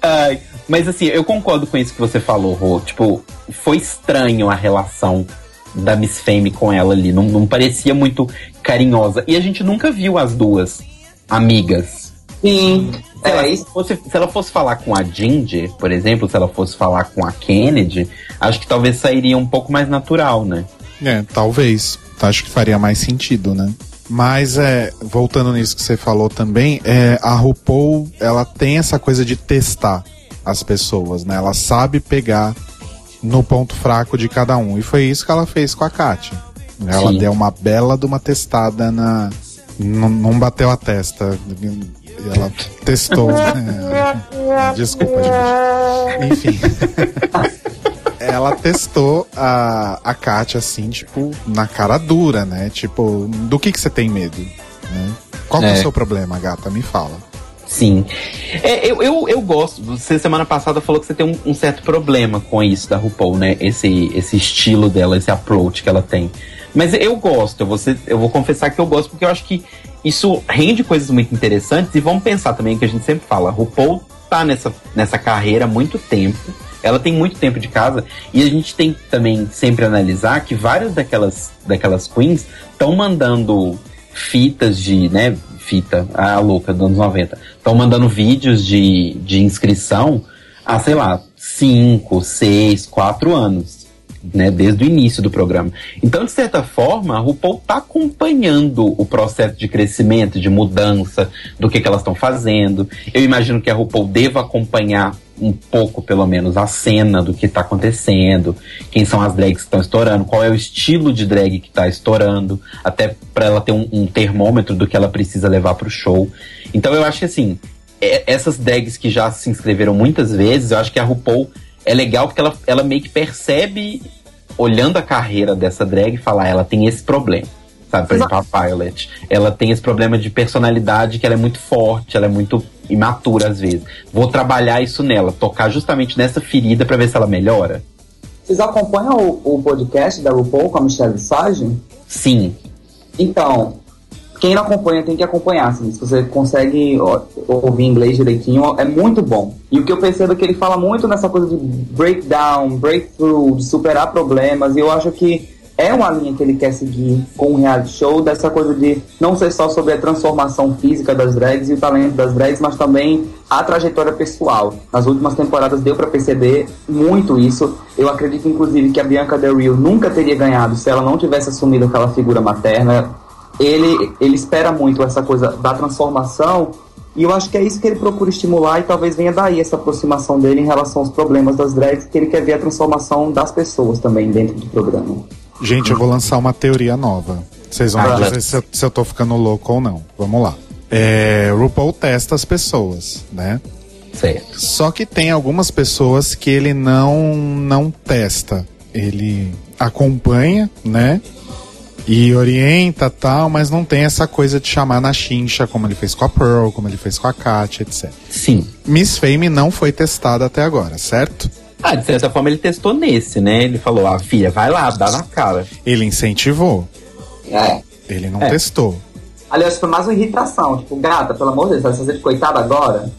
Ai, mas assim, eu concordo com isso que você falou, Rô. Tipo, foi estranho a relação da Miss Fame com ela ali. Não, não parecia muito carinhosa. E a gente nunca viu as duas amigas. Sim, Se, ela é isso. fosse, se ela fosse falar com a Ginger, por exemplo, se ela fosse falar com a Kennedy, acho que talvez sairia um pouco mais natural, né? É, talvez. Acho que faria mais sentido, né? Mas é, voltando nisso que você falou também, é, a RuPaul, ela tem essa coisa de testar as pessoas, né? Ela sabe pegar no ponto fraco de cada um. E foi isso que ela fez com a Kátia. Ela Sim. deu uma bela de uma testada na. Não, não bateu a testa. Ela testou. né? Desculpa, gente. Enfim. ela testou a, a Kátia assim, tipo, na cara dura, né? Tipo, do que que você tem medo? né? Qual que é o É. seu problema, gata? Me fala. Sim. É, eu, eu, eu gosto. Você semana passada falou que você tem um, um certo problema com isso da RuPaul, né? Esse, esse estilo dela, esse approach que ela tem. Mas eu gosto, eu vou, ser- eu vou confessar que eu gosto, porque eu acho que isso rende coisas muito interessantes. E vamos pensar também que a gente sempre fala, RuPaul tá nessa, nessa carreira há muito tempo. Ela tem muito tempo de casa. E a gente tem que também sempre analisar que várias daquelas, daquelas queens estão mandando fitas de, né, fita, a louca dos anos 90, estão mandando vídeos de, de inscrição há, sei lá, 5, 6, 4 anos, né, desde o início do programa. Então, de certa forma, a RuPaul tá acompanhando o processo de crescimento, de mudança, do que, que elas estão fazendo. Eu imagino que a RuPaul deva acompanhar um pouco, pelo menos, a cena do que tá acontecendo, quem são as drags que estão estourando, qual é o estilo de drag que tá estourando, até para ela ter um, um termômetro do que ela precisa levar pro show. Então eu acho que assim, é- essas drags que já se inscreveram muitas vezes, eu acho que a RuPaul é legal porque ela, ela meio que percebe, olhando a carreira dessa drag, falar, ela tem esse problema. Sabe, por exemplo, a Violet. Ela tem esse problema de personalidade que ela é muito forte, ela é muito imatura às vezes. Vou trabalhar isso nela, tocar justamente nessa ferida pra ver se ela melhora. Vocês acompanham o, o podcast da RuPaul com a Michelle Visage? Sim. Então, quem não acompanha tem que acompanhar, assim, se você consegue ouvir inglês direitinho, é muito bom. E o que eu percebo é que ele fala muito nessa coisa de breakdown, breakthrough, de superar problemas, e eu acho que é uma linha que ele quer seguir com o reality show, dessa coisa de não ser só sobre a transformação física das drags e o talento das drags, mas também a trajetória pessoal. Nas últimas temporadas deu pra perceber muito isso. Eu acredito, inclusive, que a Bianca Del Rio nunca teria ganhado se ela não tivesse assumido aquela figura materna ele, ele espera muito essa coisa da transformação e eu acho que é isso que ele procura estimular e talvez venha daí essa aproximação dele em relação aos problemas das drags, que ele quer ver a transformação das pessoas também dentro do programa. Gente, eu vou lançar uma teoria nova. Vocês vão Ah, dizer se eu, se eu tô ficando louco ou não. Vamos lá. É, RuPaul testa as pessoas, né? Certo. Só que tem algumas pessoas que ele não não testa. Ele acompanha, né? E orienta tal, mas não tem essa coisa de chamar na chincha, como ele fez com a Pearl, como ele fez com a Katia, etc. Sim. Miss Fame não foi testada até agora, certo? Ah, de certa forma ele testou nesse, né? Ele falou, ah, filha, vai lá, dá na cara. Ele incentivou, É. ele não É. testou, Aliás, foi mais uma irritação. Tipo, gata, pelo amor de Deus, vai fazer de coitada agora?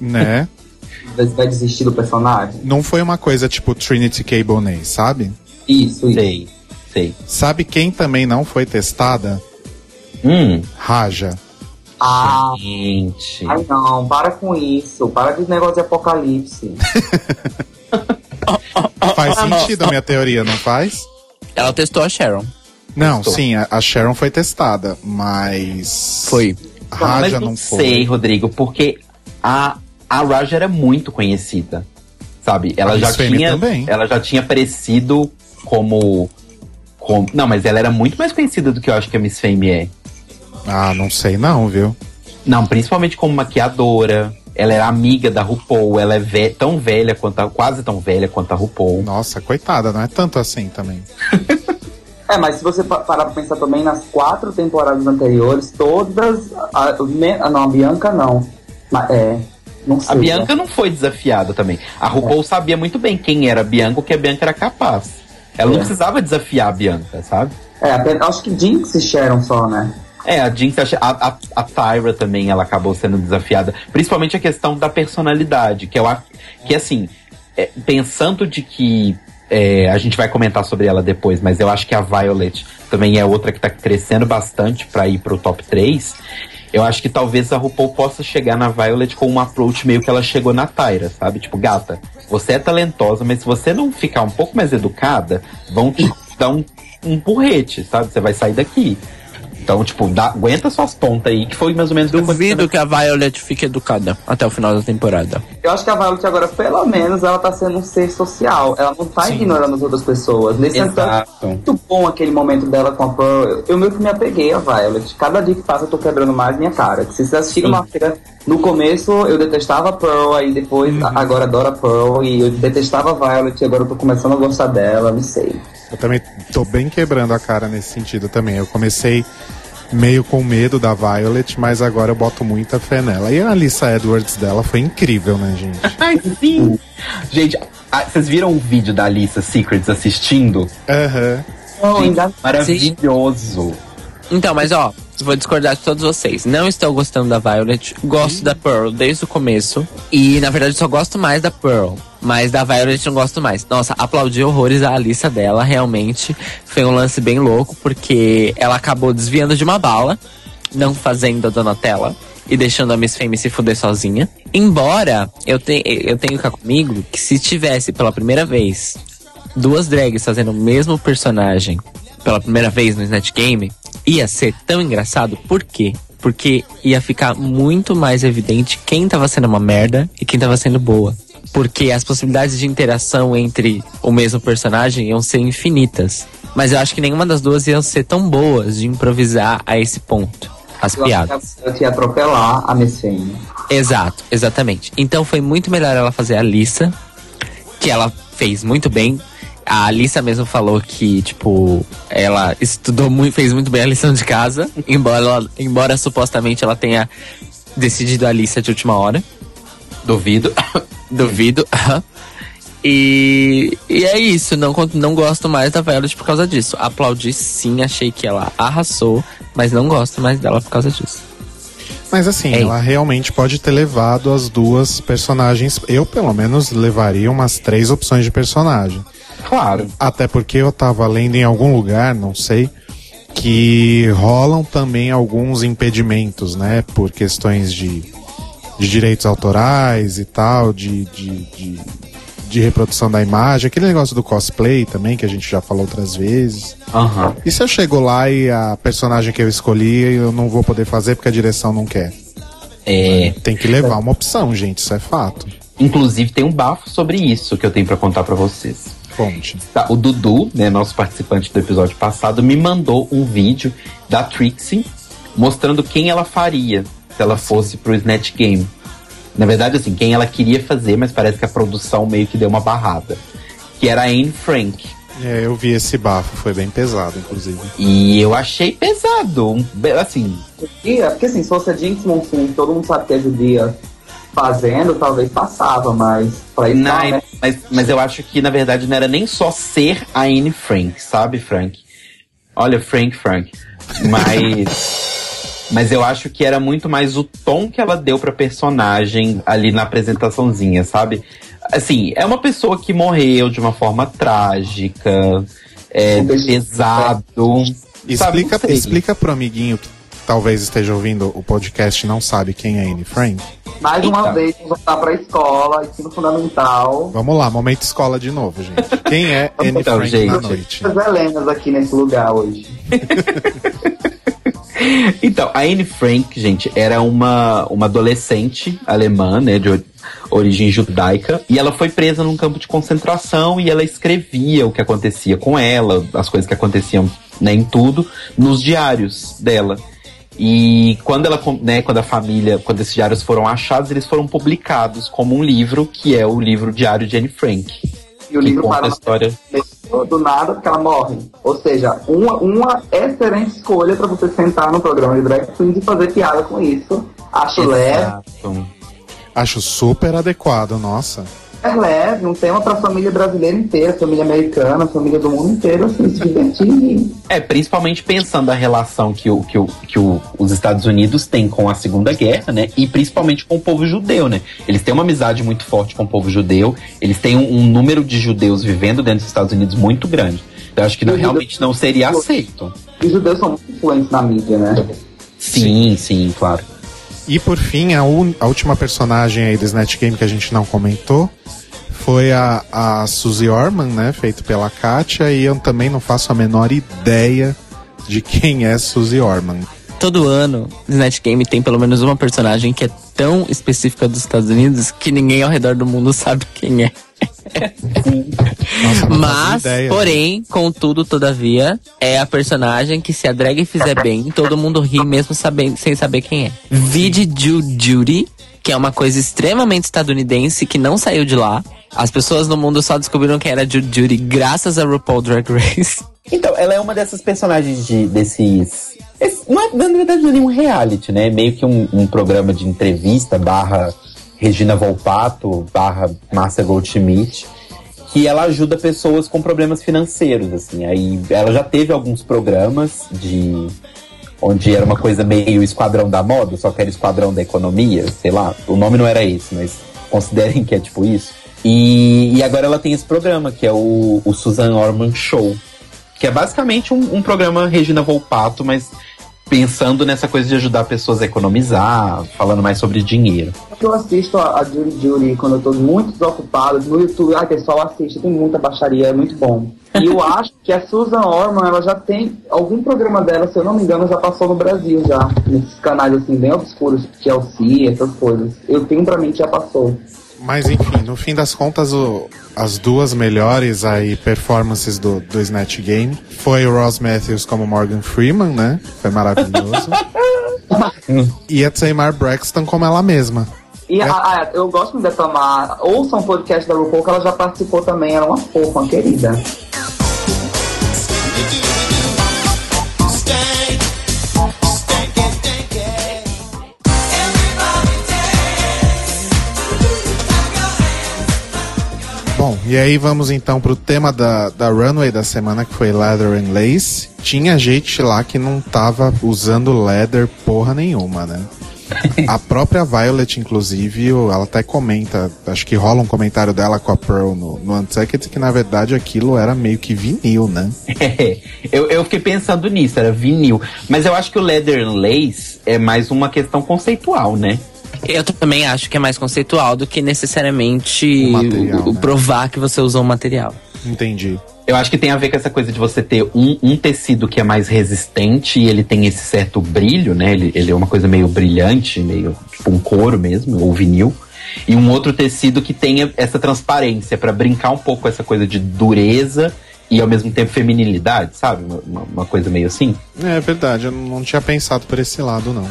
né? Vai- Vai desistir do personagem? não foi uma coisa tipo Trinity K. Bonet, sabe? Isso, isso. Sei, gostei. Sabe quem também não foi testada? Hum, Raja. Ah, gente. ai não, para com isso. Para de negócio de apocalipse. Faz sentido a minha teoria, não faz? Ela testou a Sharon. Não, Testou. sim, a a Sharon foi testada, mas. Foi. A Mas Raja não, não foi. sei, Rodrigo, porque a, a Raja era muito conhecida. Sabe? Ela A já Miss Fame tinha. também. Ela já tinha aparecido como. como. Não, mas ela era muito mais conhecida do que eu acho que a Miss Fame é. Ah, não sei não, viu? Não, principalmente como maquiadora. Ela era amiga da RuPaul, ela é ve- tão velha quanto a, quase tão velha quanto a RuPaul. Nossa, coitada, não é tanto assim também. É, mas se você pa- parar pra pensar também nas quatro temporadas anteriores, todas. A, me- ah, não, a Bianca não. Mas, é. Não sei. A Bianca não foi desafiada também. A RuPaul sabia muito bem quem era a Bianca, o que a Bianca era capaz. Ela não É. precisava desafiar a Bianca, sabe? É, acho que Jinx e Sharon só, né? É, a Jinx, a, a, a Tyra também, ela acabou sendo desafiada. Principalmente a questão da personalidade, que eu acho que assim, é, pensando de que é, a gente vai comentar sobre ela depois, mas eu acho que a Violet também é outra que tá crescendo bastante pra ir pro top 3. Eu acho que talvez a RuPaul possa chegar na Violet com um approach meio que ela chegou na Tyra, sabe? Tipo, gata, você é talentosa, mas se você não ficar um pouco mais educada, vão te dar um, um porrete, sabe? Você vai sair daqui. Então, tipo, dá- aguenta suas pontas aí, que foi mais ou menos o que Duvido aconteceu que a Violet fique educada até o final da temporada. Eu acho que a Violet agora, pelo menos, ela tá sendo um ser social. Ela não tá ignorando as outras pessoas. Nesse Exato. entanto, muito bom aquele momento dela com a Pearl. Eu, eu meio que me apeguei a Violet. Cada dia que passa eu tô quebrando mais minha cara. Se vocês assistiram Sim. uma feira, no começo eu detestava a Pearl, aí depois, Uhum. agora adoro a Pearl, e eu detestava a Violet, e agora eu tô começando a gostar dela, não sei. Eu também tô bem quebrando a cara nesse sentido também. Eu comecei meio com medo da Violet, mas agora eu boto muita fé nela. E a Alissa Edwards dela foi incrível, né, gente? Ai, sim! Gente, vocês viram o vídeo da Alissa Secrets assistindo? Aham. Não, ainda Maravilhoso! Então, mas ó, vou discordar de todos vocês. Não estou gostando da Violet. Gosto da Pearl desde o começo. E, na verdade, só gosto mais da Pearl. Mas da Violet não gosto mais. Nossa, aplaudi horrores a Alissa dela. Realmente foi um lance bem louco, porque ela acabou desviando de uma bala, não fazendo a Donatella. E deixando a Miss Fame se fuder sozinha. Embora eu, te, eu tenho cá comigo que se tivesse pela primeira vez duas drags fazendo o mesmo personagem pela primeira vez no Snatch Game, ia ser tão engraçado. Por quê? Porque ia ficar muito mais evidente quem tava sendo uma merda e quem tava sendo boa. Porque as possibilidades de interação entre o mesmo personagem iam ser infinitas. Mas eu acho que nenhuma das duas iam ser tão boas de improvisar a esse ponto. As eu piadas. ela ia atropelar a Miss Fame. Exato, exatamente. Então foi muito melhor ela fazer a Lissa, que ela fez muito bem. A Alissa mesmo falou que, tipo, ela estudou muito, fez muito bem a lição de casa, embora, ela- embora supostamente ela tenha decidido a Alissa de última hora. Duvido. Duvido. e, e é isso, não, não gosto mais da Violet por causa disso. Aplaudi sim, achei que ela arrasou, mas não gosto mais dela por causa disso. Mas assim, Ei. ela realmente pode ter levado as duas personagens. Eu, pelo menos, levaria umas três opções de personagem. Claro. Até porque eu tava lendo em algum lugar, não sei, que rolam também alguns impedimentos, né? Por questões de, de direitos autorais e tal, de, de, de, de reprodução da imagem, aquele negócio do cosplay também, que a gente já falou outras vezes. Aham. E se eu chego lá e a personagem que eu escolhi eu não vou poder fazer porque a direção não quer? É. Tem que levar uma opção, gente, isso é fato. Inclusive, tem um bafo sobre isso que eu tenho pra contar pra vocês. Conte. Tá, o Dudu, né, nosso participante do episódio passado, me mandou um vídeo da Trixie mostrando quem ela faria se ela fosse pro Snatch Game. Na verdade, assim, quem ela queria fazer, mas parece que a produção meio que deu uma barrada. Que era a Anne Frank. É, eu vi esse bafo, foi bem pesado, inclusive. E eu achei pesado. um- Assim, porque assim, se fosse a Jinx Monsoon, todo mundo sabe que é judia fazendo, talvez passava, mas pra isso não, né? mas, mas eu acho que, na verdade, não era nem só ser a Anne Frank, sabe, Frank? Olha, Frank, Frank. Mas. mas eu acho que era muito mais o tom que ela deu pra personagem ali na apresentaçãozinha, sabe? Assim, é uma pessoa que morreu de uma forma trágica. é, pesado. Explica, explica pro amiguinho que talvez esteja ouvindo o podcast e não sabe quem é Anne Frank. Mais uma Eita. vez, vamos voltar pra escola, ensino fundamental. Vamos lá, momento escola de novo, gente. Quem é Anne Então, Frank gente. na noite? As Helenas aqui nesse lugar hoje. Então, a Anne Frank, gente, era uma, uma adolescente alemã, né, de or- origem judaica, e ela foi presa num campo de concentração e ela escrevia o que acontecia com ela, as coisas que aconteciam né, em tudo, nos diários dela. E quando ela, com- né, quando a família, quando esses diários foram achados, eles foram publicados como um livro, que é o livro Diário de Anne Frank. E o livro conta para a história. do nada porque ela morre. Ou seja, uma, uma excelente escolha pra você sentar no programa de drag queens e fazer piada com isso. Acho leve. Acho super adequado, nossa. É leve, um tema pra família brasileira inteira, família americana, família do mundo inteiro, assim, se divertir. É, principalmente pensando a relação que, o, que, o, que o, os Estados Unidos têm com a Segunda Guerra, né? E principalmente com o povo judeu, né? Eles têm uma amizade muito forte com o povo judeu, eles têm um, um número de judeus vivendo dentro dos Estados Unidos muito grande. Eu acho que não, realmente não seria aceito. Os judeus são muito influentes na mídia, né? Sim, sim, claro. E por fim, a, un- a última personagem aí do Snatch Game que a gente não comentou foi a, a Suzy Orman, né? Feito pela Katia, e eu também não faço a menor ideia de quem é Suzy Orman. Todo ano, Snatch Game tem pelo menos uma personagem que é tão específica dos Estados Unidos que ninguém ao redor do mundo sabe quem é. Nossa, Mas, porém, contudo, todavia, é a personagem que se a drag fizer bem, todo mundo ri mesmo sabendo, sem saber quem é. Vide Ju Judy, que é uma coisa extremamente estadunidense que não saiu de lá. As pessoas no mundo só descobriram quem era Ju Judy graças a RuPaul Drag Race. Então, ela é uma dessas personagens de, desses. esse- não é, na verdade, não é nenhum reality, né? É meio que um, um programa de entrevista barra Regina Volpato, barra Márcia Goldschmidt, que ela ajuda pessoas com problemas financeiros, assim. Aí ela já teve alguns programas de. onde era uma coisa meio esquadrão da moda, só que era esquadrão da economia, sei lá. O nome não era esse, mas considerem que é tipo isso. E, e agora ela tem esse programa, que é o, o Susan Orman Show. Que é basicamente um, um programa Regina Volpato, mas pensando nessa coisa de ajudar pessoas a economizar, falando mais sobre dinheiro. Eu assisto a, a Judy Judy quando eu tô muito desocupado no YouTube. Ai, pessoal, assiste, tem muita baixaria, é muito bom. E eu acho que a Susan Orman, ela já tem algum programa dela, se eu não me engano, já passou no Brasil já. Nesses canais assim, bem obscuros, Chelsea, essas coisas. Eu tenho pra mim que já passou. Mas enfim, no fim das contas, o- as duas melhores aí performances do, do Snatch Game foi o Ross Matthews como Morgan Freeman, né? Foi maravilhoso. e a Tamar Braxton como ela mesma. E É. a- a- eu gosto muito da Tamar. Ouça um podcast da RuPaul que ela já participou também. Era uma fofa, uma querida. Bom, e aí vamos então pro tema da, da runway da semana, que foi Leather and Lace. Tinha gente lá que não tava usando leather porra nenhuma, né? A própria Violet, inclusive, ela até comenta, acho que rola um comentário dela com a Pearl no, no Untucked, que na verdade aquilo era meio que vinil, né? eu, eu fiquei pensando nisso, era vinil. Mas eu acho que o Leather and Lace é mais uma questão conceitual, né? Eu também acho que é mais conceitual do que necessariamente O material, o- o né? provar que você usou o material. Entendi. Eu acho que tem a ver com essa coisa de você ter um, um tecido que é mais resistente e ele tem esse certo brilho, né? Ele, ele é uma coisa meio brilhante, meio tipo um couro mesmo, ou vinil. E um outro tecido que tenha essa transparência pra brincar um pouco com essa coisa de dureza e ao mesmo tempo feminilidade, sabe? Uma- Uma, coisa meio assim. É verdade, eu não tinha pensado por esse lado, não.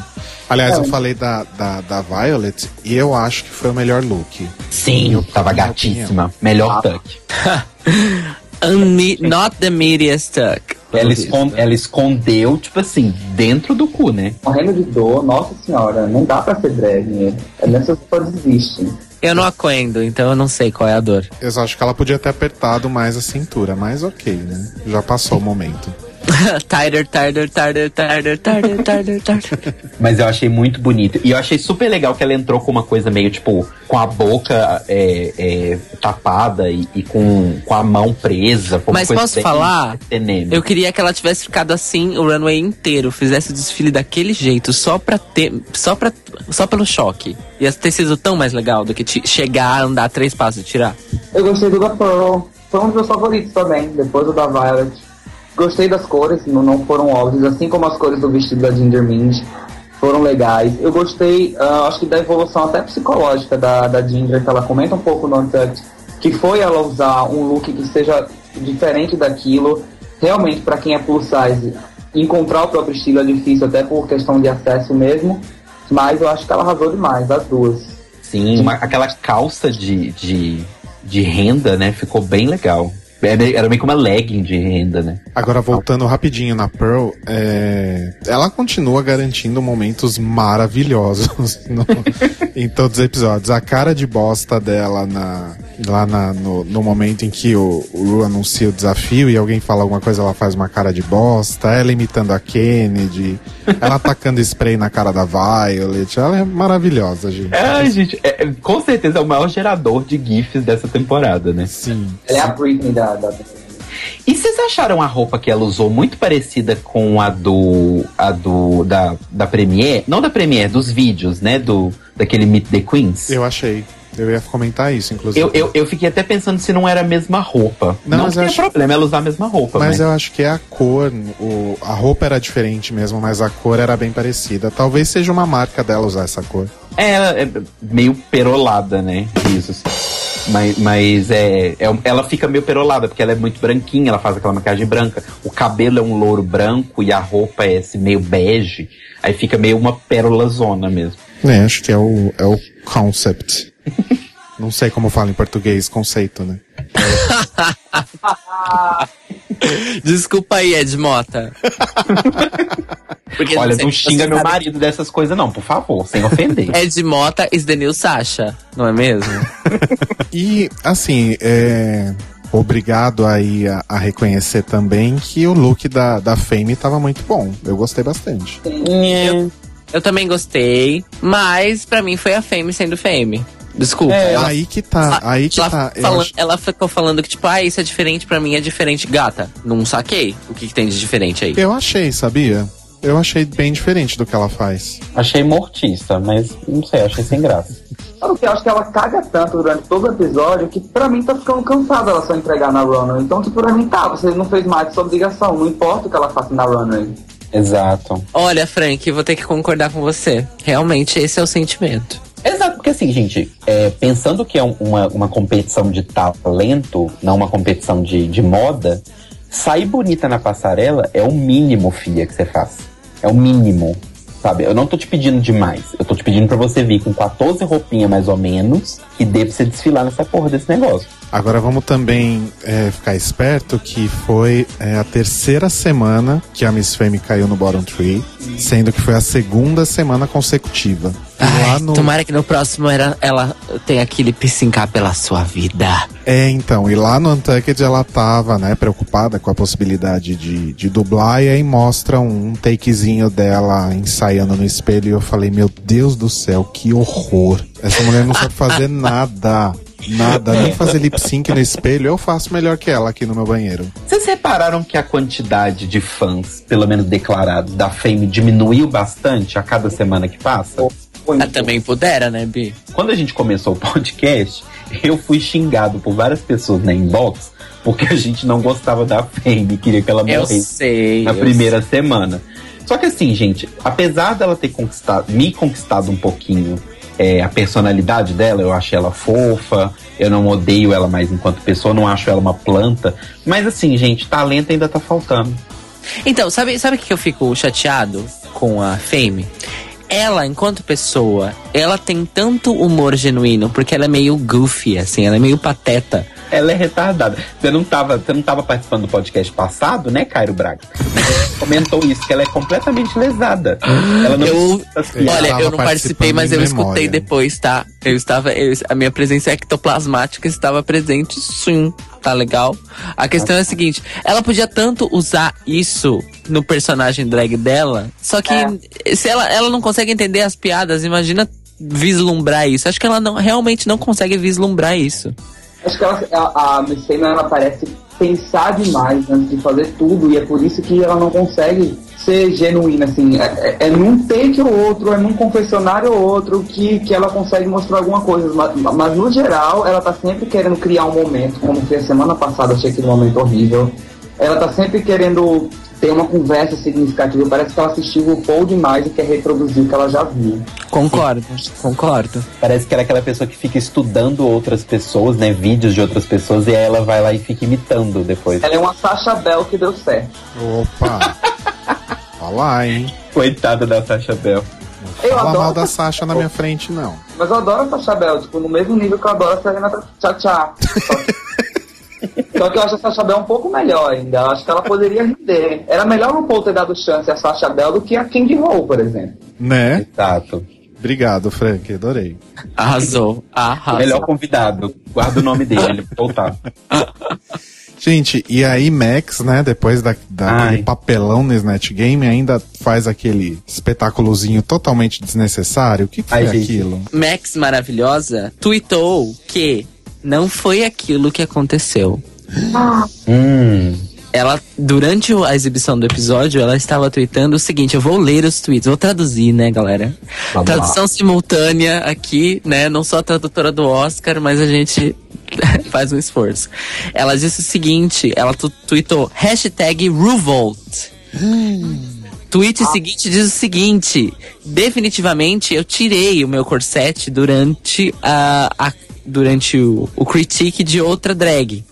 Aliás, eu falei da, da, da Violet e eu acho que foi o melhor look. Sim, tava minha gatíssima. Melhor tuck. Unme not the media stuck. Ela, escon- ela escondeu, tipo assim, dentro do cu, né? Morrendo de dor, nossa senhora, não dá pra ser drag. É nessas pessoas desistem. Eu não aquendo, então eu não sei qual é a dor. Eu acho que ela podia ter apertado mais a cintura, mas ok, né? Já passou o momento. Tighter, tighter, tighter, tighter, tighter, tighter, tighter. Mas eu achei muito bonito. E eu achei super legal que ela entrou com uma coisa meio, tipo, com a boca é, é, tapada e, e com, com a mão presa. Mas posso falar? Eu queria que ela tivesse ficado assim o runway inteiro, fizesse o desfile daquele jeito, só pra ter. Só, pra, só pelo choque. Ia ter sido tão mais legal do que chegar, andar três passos e tirar. Eu gostei do da Pearl. Foi um dos meus favoritos também, depois do da Violet. Gostei das cores, não, foram óbvias, assim como as cores do vestido da Ginger Mind foram legais. Eu gostei, ah, acho que da evolução até psicológica da, da Ginger, que ela comenta um pouco no Untucked, que foi ela usar um look que seja diferente daquilo. Realmente, para quem é plus size, encontrar o próprio estilo é difícil, até por questão de acesso mesmo. Mas eu acho que ela arrasou demais, as duas. Sim, uma- aquela calça de, de, de renda, né? Ficou bem legal. Era era meio que uma legging de renda, né? Agora, voltando rapidinho na Pearl, é, ela continua garantindo momentos maravilhosos no- em todos os episódios. A cara de bosta dela na, lá na- no, no momento em que o, o Ru anuncia o desafio e alguém fala alguma coisa, ela faz uma cara de bosta. Ela imitando a Kennedy, ela atacando spray na cara da Violet. Ela é maravilhosa, gente. Ai, gente, é- é- com certeza é o maior gerador de GIFs dessa temporada, né? Sim. Ela é a Britney da, da E vocês acharam a roupa que ela usou muito parecida com a do. a do. da, da Premiere? Não da Premiere, dos vídeos, né? Do, daquele Meet the Queens. Eu achei. Eu ia comentar isso, inclusive. Eu, eu, eu fiquei até pensando se não era a mesma roupa. Não, Não, mas eu acho- problema ela usar a mesma roupa, Mas mas. eu acho que é a cor, o, a roupa era diferente mesmo, mas a cor era bem parecida. Talvez seja uma marca dela usar essa cor. É, é meio perolada, né? Isso. Mas, mas é, é- ela fica meio perolada, porque ela é muito branquinha, ela faz aquela maquiagem branca. O cabelo é um louro branco e a roupa é esse meio bege. Aí fica meio uma pérola zona mesmo. É, acho que é o, é o concept. Não sei como fala em português, conceito, né? Desculpa aí, Ed Mota. Porque Olha, não se xinga você meu sabe, marido dessas coisas, não, por favor, sem ofender. Ed Mota is the new Sasha, não é mesmo? E, assim, é, obrigado aí a, a reconhecer também que o look da, da Fame tava muito bom. Eu gostei bastante. eu, eu também gostei, mas pra mim foi a Fame sendo Fame. Desculpa. É, ela, aí que tá, aí que ela, tá. Acho- ela ficou falando que, tipo, ah, isso é diferente pra mim, é diferente. Gata, não saquei o que, que tem de diferente aí. eu achei, sabia? Eu achei bem diferente do que ela faz. Achei mortista, mas não sei, achei sem graça. Sabe o que? Eu acho que ela caga tanto durante todo o episódio que pra mim tá ficando cansada ela só entregar na runway. Então, tipo, pra mim tá, você não fez mais de sua obrigação. Não importa o que ela faça na runway. Exato. Olha, Frank, vou ter que concordar com você. Realmente, esse é o sentimento. Exato, porque assim, gente, é, pensando que é um- uma, uma competição de talento, não uma competição de, de moda, sair bonita na passarela é o mínimo, filha, que você faz. É o mínimo, sabe? Eu não tô te pedindo demais. Eu tô te pedindo pra você vir com 14 roupinhas mais ou menos, que dê pra você desfilar nessa porra desse negócio. Agora vamos também é, ficar esperto que foi é, a terceira semana que a Miss Fame caiu no bottom tree, sendo que foi a segunda semana consecutiva. Ai, no... Tomara que no próximo era, ela tenha aquele piscincar pela sua vida. É, então, e lá no Untucked ela tava, né, preocupada com a possibilidade de, de dublar, e aí mostra um, takezinho dela ensaiando no espelho, e eu falei, meu Deus do céu, que horror. Essa mulher não sabe fazer nada. Nada, nem fazer lip sync no espelho, eu faço melhor que ela aqui no meu banheiro. Vocês repararam que a quantidade de fãs, pelo menos declarados, da Fame diminuiu bastante a cada semana que passa? Ah, também pudera, né, Bi? Quando a gente começou o podcast, eu fui xingado por várias pessoas na inbox porque a gente não gostava da Fame, queria que ela Eu morresse sei. na eu primeira semana. Só que assim, gente, apesar dela ter conquistado, me conquistado um pouquinho é, a personalidade dela, eu achei ela fofa, eu não odeio ela mais enquanto pessoa, não acho ela uma planta. Mas assim, gente, talento ainda tá faltando. Então, sabe, sabe o que eu fico chateado com a Fame? Ela, enquanto pessoa, ela tem tanto humor genuíno, porque ela é meio goofy, assim, ela é meio pateta. Ela é retardada. Você não tava, você não tava participando do podcast passado, né, Cairo Braga? Você comentou isso, que ela é completamente lesada. Ela não Eu, olha, eu não participei, mas eu memória. escutei depois, tá? Eu estava, eu- a minha presença ectoplasmática estava presente, sim, tá legal? A questão é a seguinte, ela podia tanto usar isso no personagem drag dela, só que se ela, ela não consegue entender as piadas, imagina vislumbrar isso. Acho que ela não, realmente não consegue vislumbrar isso. Acho que ela, a, a Taylor, ela parece pensar demais antes de fazer tudo, e é por isso que ela não consegue ser genuína, assim. É, é, é num take ou outro, é num confessionário ou outro que, que ela consegue mostrar alguma coisa. Mas, mas no geral, ela tá sempre querendo criar um momento, como foi a semana passada, achei aquele momento horrível. Ela tá sempre querendo ter uma conversa significativa. Parece que ela assistiu o Paul demais e quer reproduzir o que ela já viu. Concordo, concordo. Parece que ela é aquela pessoa que fica estudando outras pessoas, né? Vídeos de outras pessoas, e aí ela vai lá e fica imitando depois. Ela é uma Sasha Bell que deu certo. Opa! Olha lá, hein? Coitada da Sasha Bell. Eu Fala adoro mal da Sasha na minha frente, não. Mas eu adoro a Sasha Bell, tipo, no mesmo nível que eu adoro a Serena Tchá-Tchá. Só que eu acho a Sasha Bell um pouco melhor ainda. Eu acho que ela poderia render. Era melhor o Paul ter dado chance a Sasha Bell do que a Candy Ho, por exemplo. Né? Exato. Obrigado, Frank. Adorei. Arrasou, arrasou. Melhor convidado. Guarda o nome dele, ele voltar. Gente, e aí Max, né, depois da, daquele papelão no Snatch Game, ainda faz aquele espetáculozinho totalmente desnecessário. O que, que foi Ai, gente. aquilo? Max Maravilhosa tweetou que não foi aquilo que aconteceu. Hum. Ela, durante a exibição do episódio, ela estava tweetando o seguinte: eu vou ler os tweets, vou traduzir, né, galera? Vamos Tradução simultânea aqui, né? Não sou a tradutora do Oscar, mas a gente faz um esforço. Ela disse o seguinte: ela tweetou hashtag Revolt. Tweet seguinte diz o seguinte: definitivamente eu tirei o meu corset durante a, a- durante o, o critique de outra drag.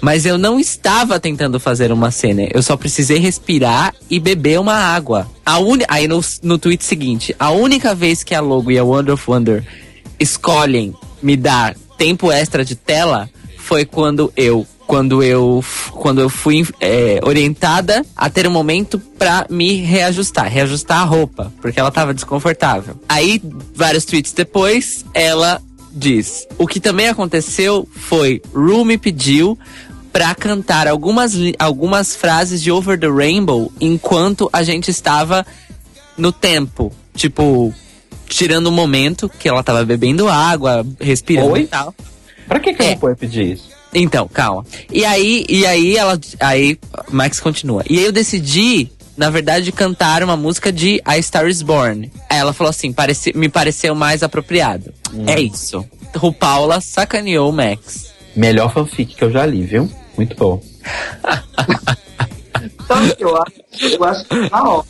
Mas eu não estava tentando fazer uma cena. Eu só precisei respirar e beber uma água. A uni Aí no, no tweet seguinte, a única vez que a Logo e a Wonder of Wonder escolhem me dar tempo extra de tela foi quando eu quando eu quando eu fui é, orientada a ter um momento pra me reajustar, reajustar a roupa, porque ela tava desconfortável. Aí vários tweets depois, ela diz: "O que também aconteceu foi Ru me pediu pra cantar algumas algumas frases de Over the Rainbow enquanto a gente estava no tempo, tipo tirando um momento que ela tava bebendo água, respirando Oi? e tal. Pra que, que É. ela foi pedir isso? Então, calma. E aí, e aí ela. Aí, Max continua. E aí eu decidi, na verdade, cantar uma música de A Star is Born. Aí ela falou assim: parece, me pareceu mais apropriado. É isso. RuPaula sacaneou o Max. Melhor fanfic que eu já li, viu? Muito bom. Sabe o que eu acho? Eu acho que na hora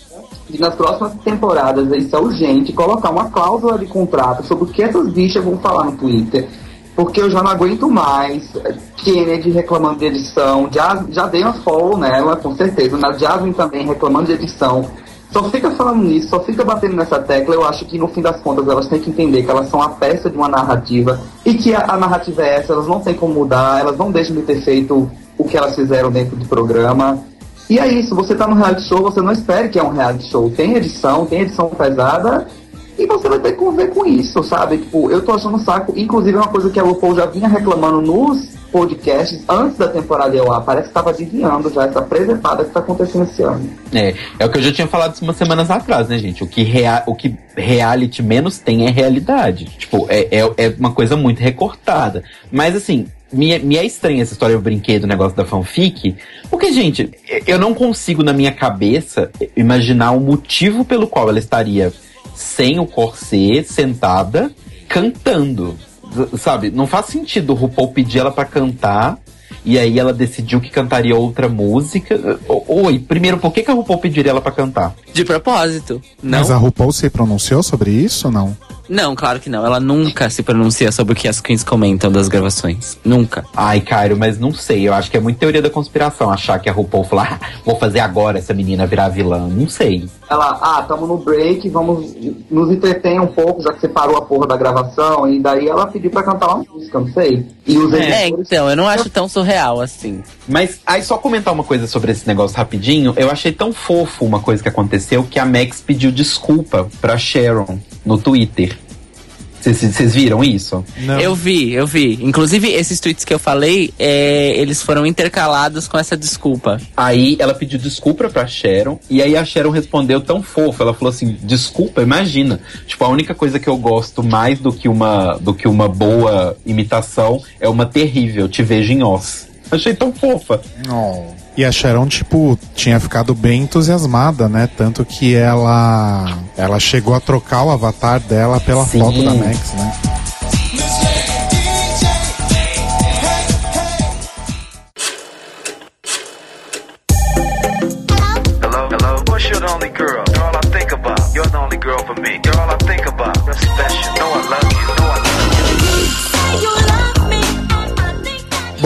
de nas próximas temporadas isso é urgente colocar uma cláusula de contrato sobre o que essas bichas vão falar no Twitter. Porque eu já não aguento mais. Kennedy reclamando de edição. Já, já dei uma follow nela, com certeza. Na Jasmine também reclamando de edição. Só fica falando nisso, só fica batendo nessa tecla. Eu acho que no fim das contas elas têm que entender que elas são a peça de uma narrativa e que a, a narrativa é essa, elas não têm como mudar, elas não deixam de ter feito o que elas fizeram dentro do programa. E é isso, você tá no reality show, você não espere que é um reality show. Tem edição, tem edição pesada, e você vai ter que conviver com isso, sabe? Tipo, eu tô achando saco. Inclusive, é uma coisa que a RuPaul já vinha reclamando nos podcasts antes da temporada ar. Parece que tava adivinhando já essa presepada que tá acontecendo esse ano. É, é o que eu já tinha falado umas semanas atrás, né, gente? O que, rea o que reality menos tem é realidade. Tipo, é, é, é uma coisa muito recortada. Mas assim, me, me é estranha essa história do brinquedo, o negócio da fanfic. Porque, gente, eu não consigo na minha cabeça imaginar o motivo pelo qual ela estaria sem o corset, sentada, cantando. Sabe? Não faz sentido o RuPaul pedir ela pra cantar e aí ela decidiu que cantaria outra música. Oi, primeiro, por que, que a RuPaul pediria ela pra cantar? De propósito. Não. Mas a RuPaul se pronunciou sobre isso ou não? Não, claro que não. Ela nunca se pronuncia sobre o que as queens comentam das gravações. Nunca. Ai, Cairo, mas não sei. Eu acho que é muito teoria da conspiração achar que a RuPaul falou, ah, vou fazer agora essa menina virar vilã. Não sei. Ela, ah, tamo no break, vamos nos entreter um pouco, já que você parou a porra da gravação. E daí ela pediu pra cantar uma música, não sei. E os É, editores- então, eu não acho tão surreal assim. Mas aí só comentar uma coisa sobre esse negócio rapidinho. Eu achei tão fofo uma coisa que aconteceu que a Max pediu desculpa pra Sharon no Twitter. Vocês- viram isso? Não. Eu vi, eu vi. Inclusive, esses tweets que eu falei, é, eles foram intercalados com essa desculpa. Aí ela pediu desculpa pra Sharon, e aí a Sharon respondeu tão fofo, ela falou assim, desculpa, imagina. Tipo, a única coisa que eu gosto mais do que uma, do que uma boa imitação é uma terrível, te vejo em Oz. Achei tão fofa. E a Sharon, tipo, tinha ficado bem entusiasmada, né? Tanto que ela ela chegou a trocar o avatar dela pela Sim. foto da Max, né? Hello, hello. What's your only girl? All I think about. You're the only girl for me. You're all I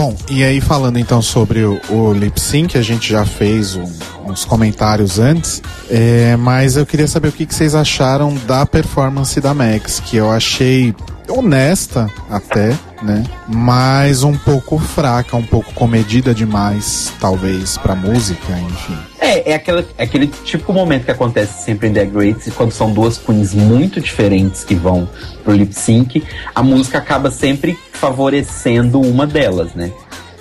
Bom, e aí falando então sobre o, o lip sync, a gente já fez um- uns comentários antes, é, mas eu queria saber o que, que vocês acharam da performance da Max, que eu achei honesta até, né? Mas um pouco fraca, um pouco comedida demais, talvez, pra música, enfim. É, é, aquela, é aquele típico momento que acontece sempre em Drag Race, quando são duas queens muito diferentes que vão pro lip sync, a música acaba sempre favorecendo uma delas, né?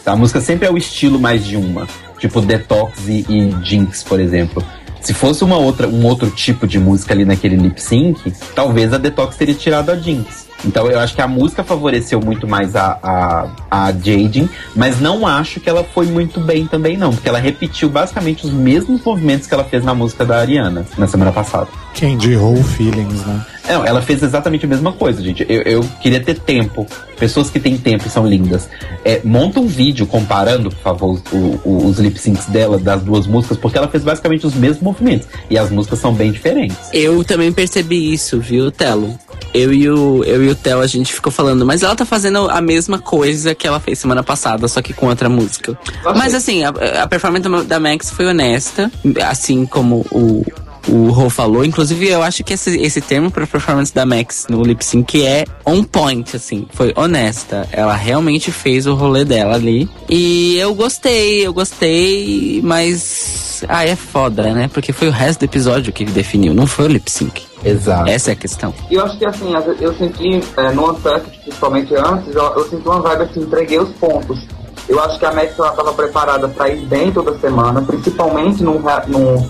A música sempre é o estilo mais de uma, tipo Detox e, e Jinx, por exemplo. Se fosse uma outra, um outro tipo de música ali naquele lip sync, talvez a Detox teria tirado a Jinx. Então eu acho que a música favoreceu muito mais a, a, a Jaden, mas não acho que ela foi muito bem também, não, porque ela repetiu basicamente os mesmos movimentos que ela fez na música da Ariana na semana passada. Candy Whole Feelings, né? Não, ela fez exatamente a mesma coisa, gente. Eu, eu queria ter tempo. Pessoas que têm tempo e são lindas. É, monta um vídeo comparando, por favor, os, o- o- os lip syncs dela, das duas músicas, porque ela fez basicamente os mesmos movimentos. E as músicas são bem diferentes. Eu também percebi isso, viu, Telo? Eu e o, eu e o Theo, a gente ficou falando, mas ela tá fazendo a mesma coisa que ela fez semana passada, só que com outra música. Mas assim, a, a performance da- da Max foi honesta, assim como o, o Rô falou. Inclusive, eu acho que esse, esse termo pra performance da Max no lip sync é on point, assim, foi honesta. Ela realmente fez o rolê dela ali. E eu gostei, eu gostei, mas. Ah, é foda, né? Porque foi o resto do episódio que definiu, não foi o lip sync. Exato. Essa é a questão. E eu acho que assim, eu senti é, no Untucked, principalmente antes, eu, eu senti uma vibe assim, entreguei os pontos. Eu acho que a Max ela estava preparada para ir bem toda semana, principalmente num, num,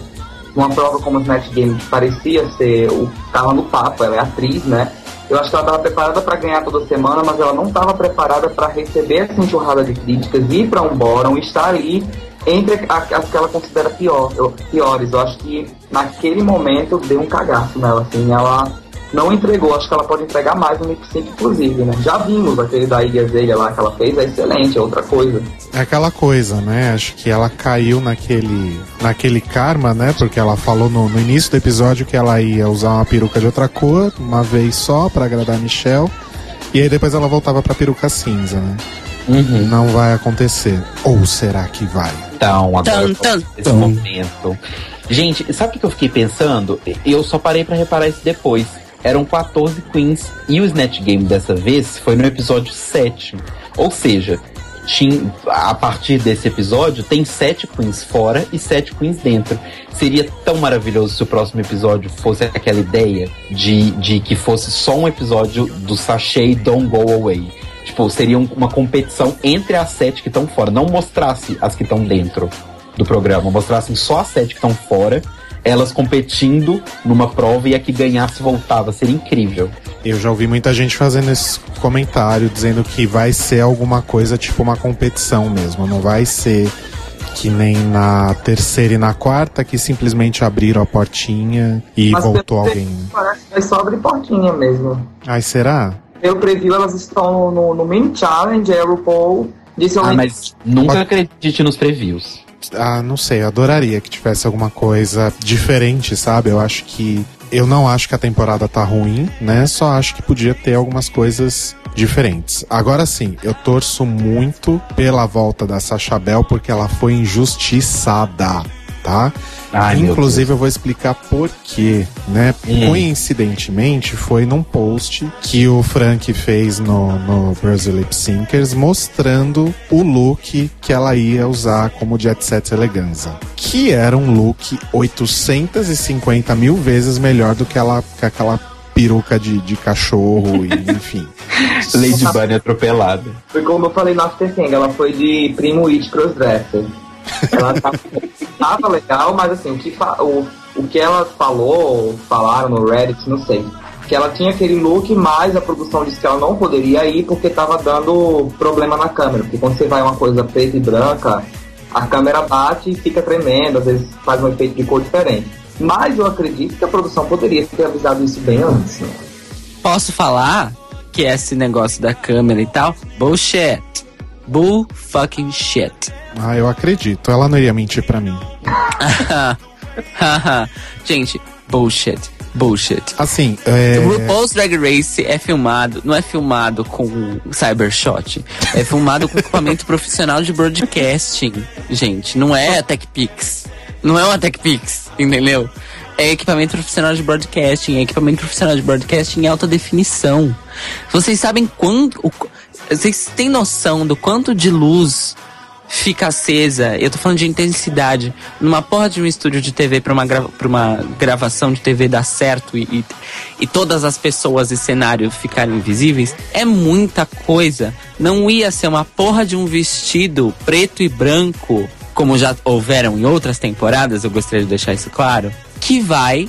numa prova como o Snatch Game, que parecia ser o tava no papo, ela é atriz, né? Eu acho que ela estava preparada para ganhar toda semana, mas ela não estava preparada para receber essa enxurrada de críticas, ir para um bórum, estar ali entre as que ela considera pior, piores. Eu acho que naquele momento deu um cagaço nela, assim, ela não entregou, acho que ela pode entregar mais no lip sync, inclusive, né? Já vimos aquele da Ilha Zelha lá que ela fez, é excelente, é outra coisa. É aquela coisa, né? Acho que ela caiu naquele, naquele karma, né? Porque ela falou no, no início do episódio que ela ia usar uma peruca de outra cor, uma vez só, pra agradar a Michelle. E aí depois ela voltava pra peruca cinza, né? Uhum. Não vai acontecer. Ou será que vai? Então, agora esse tan. momento. Gente, sabe o que que eu fiquei pensando? Eu só parei pra reparar isso depois. Eram 14 queens e o Snatch Game dessa vez foi no episódio 7. Ou seja, tinha, a partir desse episódio tem 7 queens fora e 7 queens dentro. Seria tão maravilhoso se o próximo episódio fosse aquela ideia de, de que fosse só um episódio do sachê Don't Go Away. Tipo, seria um- uma competição entre as sete que estão fora. Não mostrasse as que estão dentro do programa. Mostrassem só as sete que estão fora, elas competindo numa prova e a que ganhasse voltava. Seria incrível. Eu já ouvi muita gente fazendo esse comentário, dizendo que vai ser alguma coisa tipo uma competição mesmo. Não vai ser que nem na terceira e na quarta, que simplesmente abriram a portinha e Mas voltou alguém. Parece que vai só abrir portinha mesmo. Ai, será? Eu preview, elas estão no, no, mini challenge, a RuPaul disse Ah, mas nunca Pode- acredite nos previews. Ah, não sei, eu adoraria que tivesse alguma coisa diferente, sabe? Eu acho que eu não acho que a temporada tá ruim, né? Só acho que podia ter algumas coisas diferentes. Agora sim, eu torço muito pela volta da Sacha Bell porque ela foi injustiçada, tá? Ai, Inclusive eu vou explicar por quê, né? Hum. Coincidentemente foi num post que o Frank fez no, no Brazil Lip Syncers mostrando o look que ela ia usar como Jet Set Eleganza. Que era um look 850 mil vezes melhor do que, ela, que aquela peruca de, de cachorro e enfim. Lady Bunny atropelada. Foi como eu falei no After King, ela foi de primo It Crossdresser. Ela tava, tava legal, mas assim, o que, o, o que ela falou, falaram no Reddit, não sei. Que ela tinha aquele look, mas a produção disse que ela não poderia ir porque tava dando problema na câmera. Porque quando você vai uma coisa preta e branca, a câmera bate e fica tremendo, às vezes faz um efeito de cor diferente. Mas eu acredito que a produção poderia ter avisado isso bem antes. né? Posso falar que esse negócio da câmera e tal, bullshit. Bull fucking shit. Ah, eu acredito. Ela não iria mentir pra mim. Gente, bullshit. Bullshit. Assim, é. O RuPaul's Drag Race é filmado, não é filmado com Cybershot, é filmado com equipamento profissional de broadcasting, gente. Não é a TechPix. Não é uma TechPix, entendeu? É equipamento profissional de broadcasting, é equipamento profissional de broadcasting em alta definição. Vocês sabem quanto. o qu- vocês têm noção do quanto de luz fica acesa, eu tô falando de intensidade, numa porra de um estúdio de TV pra uma, pra uma gravação de TV dar certo e, e, e todas as pessoas e cenário ficarem visíveis, é muita coisa. Não ia ser uma porra de um vestido preto e branco, como já houveram em outras temporadas, eu gostaria de deixar isso claro, que vai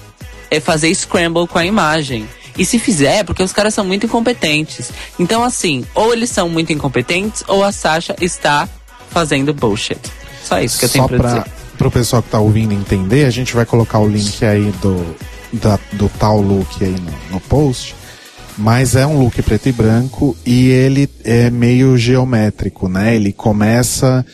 é fazer scramble com a imagem. E se fizer, é porque os caras são muito incompetentes. Então, assim, ou eles são muito incompetentes, ou a Sasha está fazendo bullshit. Só isso que eu tenho Só pra, pra, dizer. pro pessoal que tá ouvindo entender, a gente vai colocar o link aí do, da- do tal look aí no, no post. Mas é um look preto e branco e ele é meio geométrico, né? Ele começa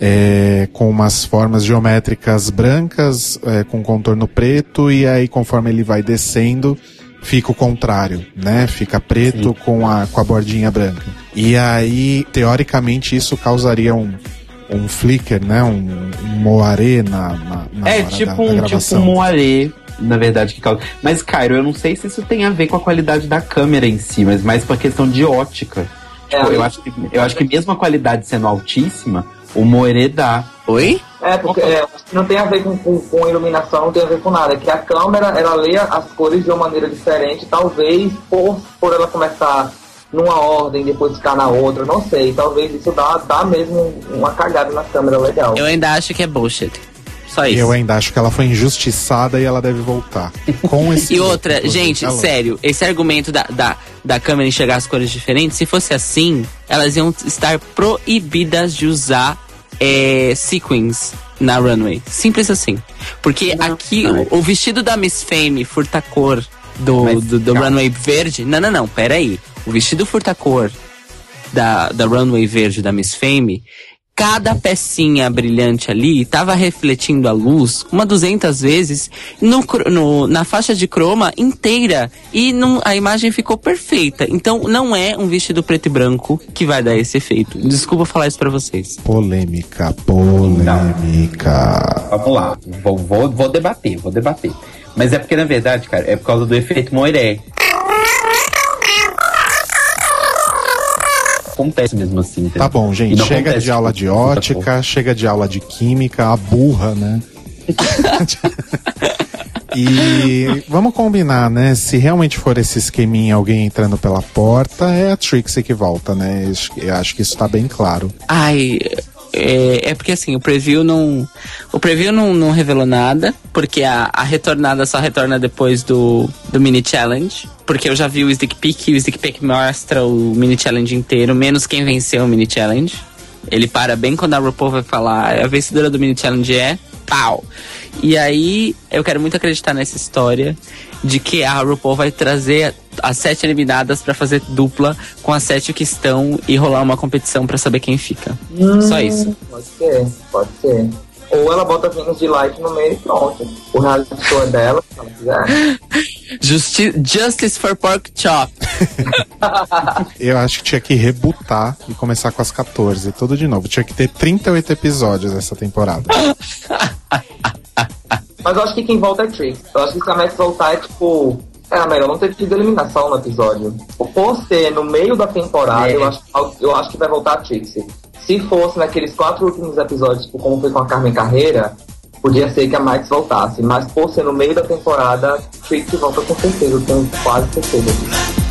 é, com umas formas geométricas brancas, é, com contorno preto, e aí conforme ele vai descendo, fica o contrário, né? Fica preto com a, com a bordinha branca. E aí, teoricamente, isso causaria um, um flicker, né? Um, um moaré na, na, na É hora tipo da, da um, tipo um moaré, na verdade, que causa. Mas, Cairo, eu não sei se isso tem a ver com a qualidade da câmera em si, mas mais pra questão de ótica. Tipo, É, eu, acho que, eu acho que mesmo a qualidade sendo altíssima, o moaré dá. Oi? É, porque é, não tem a ver com, com, com iluminação, não tem a ver com nada. É que a câmera, ela lê as cores de uma maneira diferente, talvez por, por ela começar numa ordem, depois ficar na outra, não sei. Talvez isso dá, dá mesmo uma cagada na câmera legal. Eu ainda acho que é bullshit. Só isso. eu ainda acho que ela foi injustiçada e ela deve voltar. Com esse E outra, inclusive. gente, sério, esse argumento da, da, da câmera enxergar as cores diferentes, se fosse assim, elas iam estar proibidas de usar é, sequins na runway. Simples assim. Porque aqui, o, o vestido da Miss Fame furta-cor do, Mas, do, do runway verde. Não, não, não, peraí. O vestido furta-cor da, da runway verde da Miss Fame, cada pecinha brilhante ali tava refletindo a luz uma 200 vezes no, no- na faixa de croma inteira e não- a imagem ficou perfeita. Então não é um vestido preto e branco que vai dar esse efeito. Desculpa falar isso pra vocês. Polêmica, polêmica. Vamos lá, vou, vou, vou debater, vou debater. Mas é porque, na verdade, cara, é por causa do efeito Moiré. Acontece mesmo assim. entendeu? Tá bom, gente. Chega acontece de aula de ótica, chega de aula de química, a burra, né? e vamos combinar, né? Se realmente for esse esqueminha, alguém entrando pela porta, é a Trixie que volta, né? Eu acho que isso tá bem claro. Ai, é, é porque assim, o preview não. O preview não, não revelou nada, porque a, a retornada só retorna depois do, do mini challenge. Porque eu já vi o Stick Peek e o Stick Peek mostra o mini challenge inteiro, menos quem venceu o mini challenge. Ele para bem quando a RuPaul vai falar, a vencedora do mini challenge é pau. E aí, eu quero muito acreditar nessa história de que a RuPaul vai trazer as sete eliminadas pra fazer dupla com as sete que estão e rolar uma competição pra saber quem fica. Só isso. Pode ser, pode ser. Ou ela bota Venus de Light no meio e pronto. O reality show é dela, se ela quiser. Justi Justice for Pork Chop. Eu acho que tinha que rebutar e começar com as 14, tudo de novo. Tinha que ter 38 episódios essa temporada. Mas eu acho que quem volta é Trix. Eu acho que se a Max voltar é tipo. É melhor não ter tido eliminação no episódio. Por ser no meio da temporada, É. eu, acho, eu acho que vai voltar a Trixie. Se fosse naqueles quatro últimos episódios, tipo, como foi com a Carmen Carreira, podia ser que a Max voltasse. Mas por ser no meio da temporada, Trixie volta com certeza, eu tenho quase certeza. Where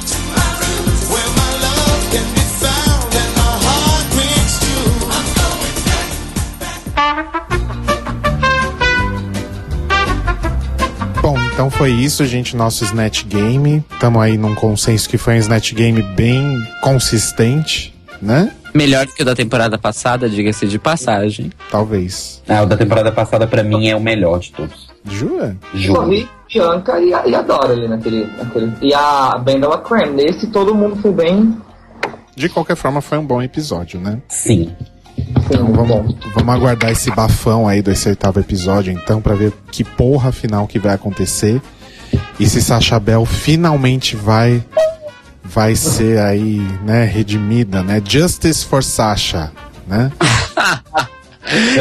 então foi isso, gente, nosso Snatch Game. Tamo aí num consenso que foi um Snatch Game bem consistente, né? Melhor que o da temporada passada, diga-se de passagem. Talvez. Ah, o da temporada passada pra mim é o melhor de todos. Jura? Só Juro. vi Bianca e a, e a Dora ali naquele, naquele. E a Bendela Creme. Nesse todo mundo foi bem. De qualquer forma, foi um bom episódio, né? Sim. Então vamos, vamos aguardar esse bafão aí desse oitavo episódio, então, pra ver que porra final que vai acontecer. E se Sacha Bell finalmente vai vai ser aí, né, redimida, né? Justice for Sasha, né?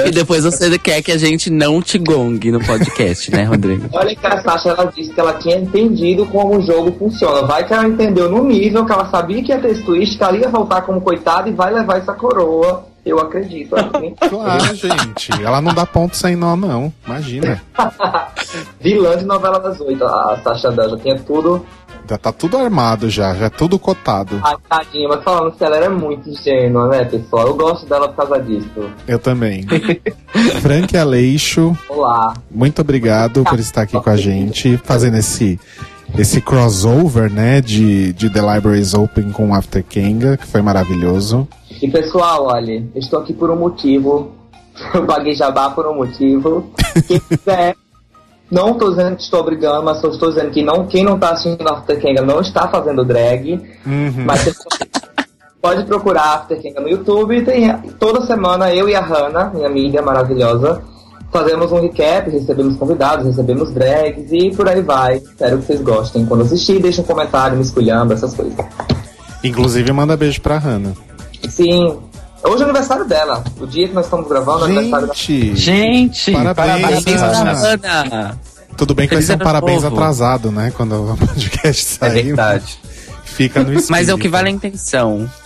E depois você quer que a gente não te gongue no podcast, né, Rodrigo? Olha que a Sasha ela disse que ela tinha entendido como o jogo funciona. Vai que ela entendeu no nível que ela sabia que ia ter esse twist, que ela ia voltar como coitada e vai levar essa coroa. Eu acredito. assim. Claro, gente. Ela não dá ponto sem nó, não. Imagina. Vilã de novela das oito, a Sasha Bell já tinha tudo. Já tá tudo armado já, já é tudo cotado. Ai, tadinha, mas falando que ela era muito ingênua, né, pessoal? Eu gosto dela por causa disso. Eu também. Frank Aleixo, Olá. muito obrigado por estar aqui com a gente, fazendo esse esse crossover, né, de, de The Libraries Open com After Kenga, que foi maravilhoso. E pessoal, olha, estou aqui por um motivo. Eu paguei jabá por um motivo. Quem quiser, não estou dizendo que estou obrigando, mas só estou dizendo que não, quem não está assistindo After Kenga não está fazendo drag. Mas você pode procurar After Kenga no YouTube. Tem, toda semana eu e a Hannah, minha amiga maravilhosa, fazemos um recap, recebemos convidados, recebemos drags e por aí vai. Espero que vocês gostem. Quando assistir, deixa um comentário, me esculhamba, essas coisas. Inclusive, manda beijo pra Hannah. Sim. Hoje é aniversário dela. O dia que nós estamos gravando é aniversário dela. Gente, Gente, Parabéns, parabéns Ana. Ana. tudo bem que vai Feliz ser um parabéns novo. atrasado, né, quando o podcast É sair. verdade. Fica no espírito. Mas é o que vale a intenção.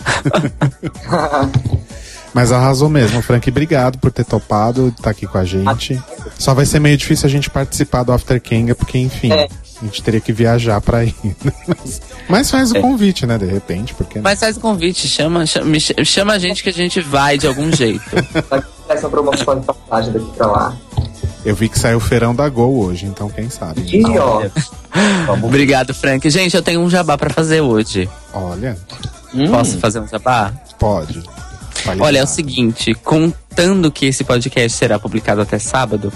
Mas arrasou mesmo, Frank. Obrigado por ter topado, estar aqui com a gente. Só vai ser meio difícil a gente participar do After Kenga, porque, enfim, É. a gente teria que viajar pra ir. Mas, mas faz o convite, né, de repente, porque Mas faz o convite, chama, chama, chama a gente que a gente vai de algum jeito. Essa promoção de passagem daqui pra lá. eu vi que saiu o feirão da Gol hoje, então quem sabe. E ó, Obrigado, Frank. Gente, eu tenho um jabá pra fazer hoje. Olha, Posso fazer um jabá? pode. Fale Olha, é o seguinte, contando que esse podcast será publicado até sábado,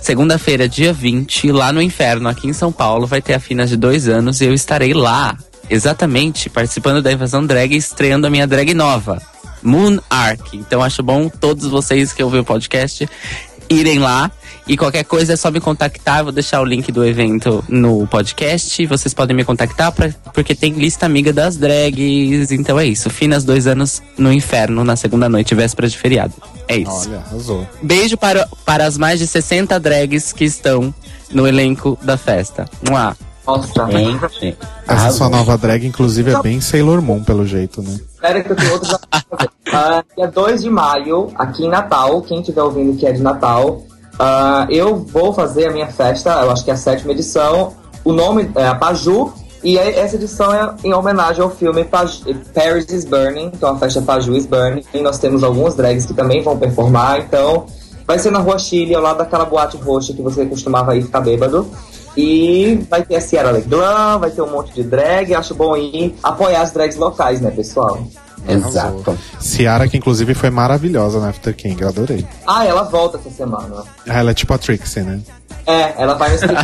segunda-feira, dia 20, lá no Inferno, aqui em São Paulo, vai ter a Finas de dois anos e eu estarei lá, exatamente, participando da Invasão Drag e estreando a minha drag nova, Moon Arc. Então acho bom todos vocês que ouvem o podcast irem lá. E qualquer coisa é só me contactar. Vou deixar o link do evento no podcast. Vocês podem me contactar pra, porque tem lista amiga das drags. Então é isso. Finas dois anos no inferno na segunda noite, véspera de feriado. É isso. Olha, arrasou. Beijo para, para as mais de 60 drags que estão no elenco da festa. Mua. nossa. Gente. Essa sua nova drag, inclusive, é bem Sailor Moon, pelo jeito, né? Espera que eu tenho fazer. Ah, dia 2 de maio, aqui em Natal, quem estiver ouvindo que é de Natal, ah, eu vou fazer a minha festa, eu acho que é a sétima edição. O nome é a Paju, e é- essa edição é em homenagem ao filme Paris is Burning, então a festa Paju is Burning. E nós temos algumas drags que também vão performar, então vai ser na Rua Chile, ao lado daquela boate roxa que você costumava ir ficar bêbado. E vai ter a Sierra Legrand, vai ter um monte de drag. Acho bom ir apoiar as drags locais, né, pessoal? Exato. Ciara, que inclusive foi maravilhosa na After King, eu adorei. Ah, ela volta essa semana. Ah, Ela é tipo a Trixie, né? É, ela vai nesse.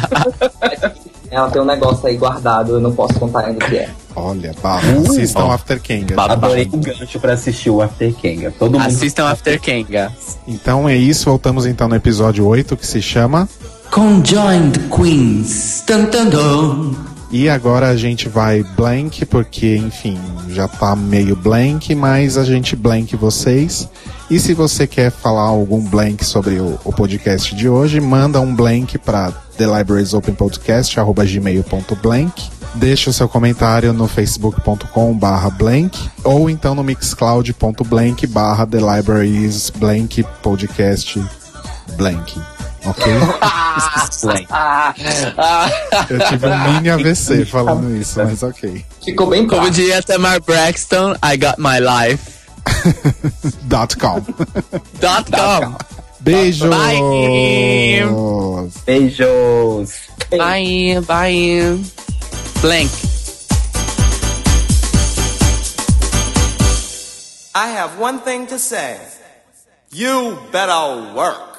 Ela tem um negócio aí guardado, eu não posso contar ainda o que é. Olha, barra. Assistam ó. After Kenga. Adorei o gancho pra assistir o After Kenga. Todo mundo. Assistam After Kenga. Então é isso, voltamos então no episódio 8, que se chama. Conjoined Queens. Dun. E agora a gente vai blank, porque, enfim, já tá meio blank, mas a gente blank vocês. E se você quer falar algum blank sobre o, o podcast de hoje, manda um blank para thelibrariesopenpodcast.gmail.blank. Deixa o seu comentário no facebook.com barra blank ou então no mixcloud.blank barra thelibrariesblank podcast blank. Ok? Eu tive um mini AVC falando isso, mas ok. Ficou bem Como claro. diria Tamar Braxton, I got my life. Dot com. Dot com. Beijos! Bye. Beijos! Bye, bye. Blank. I have one thing to say. You better work.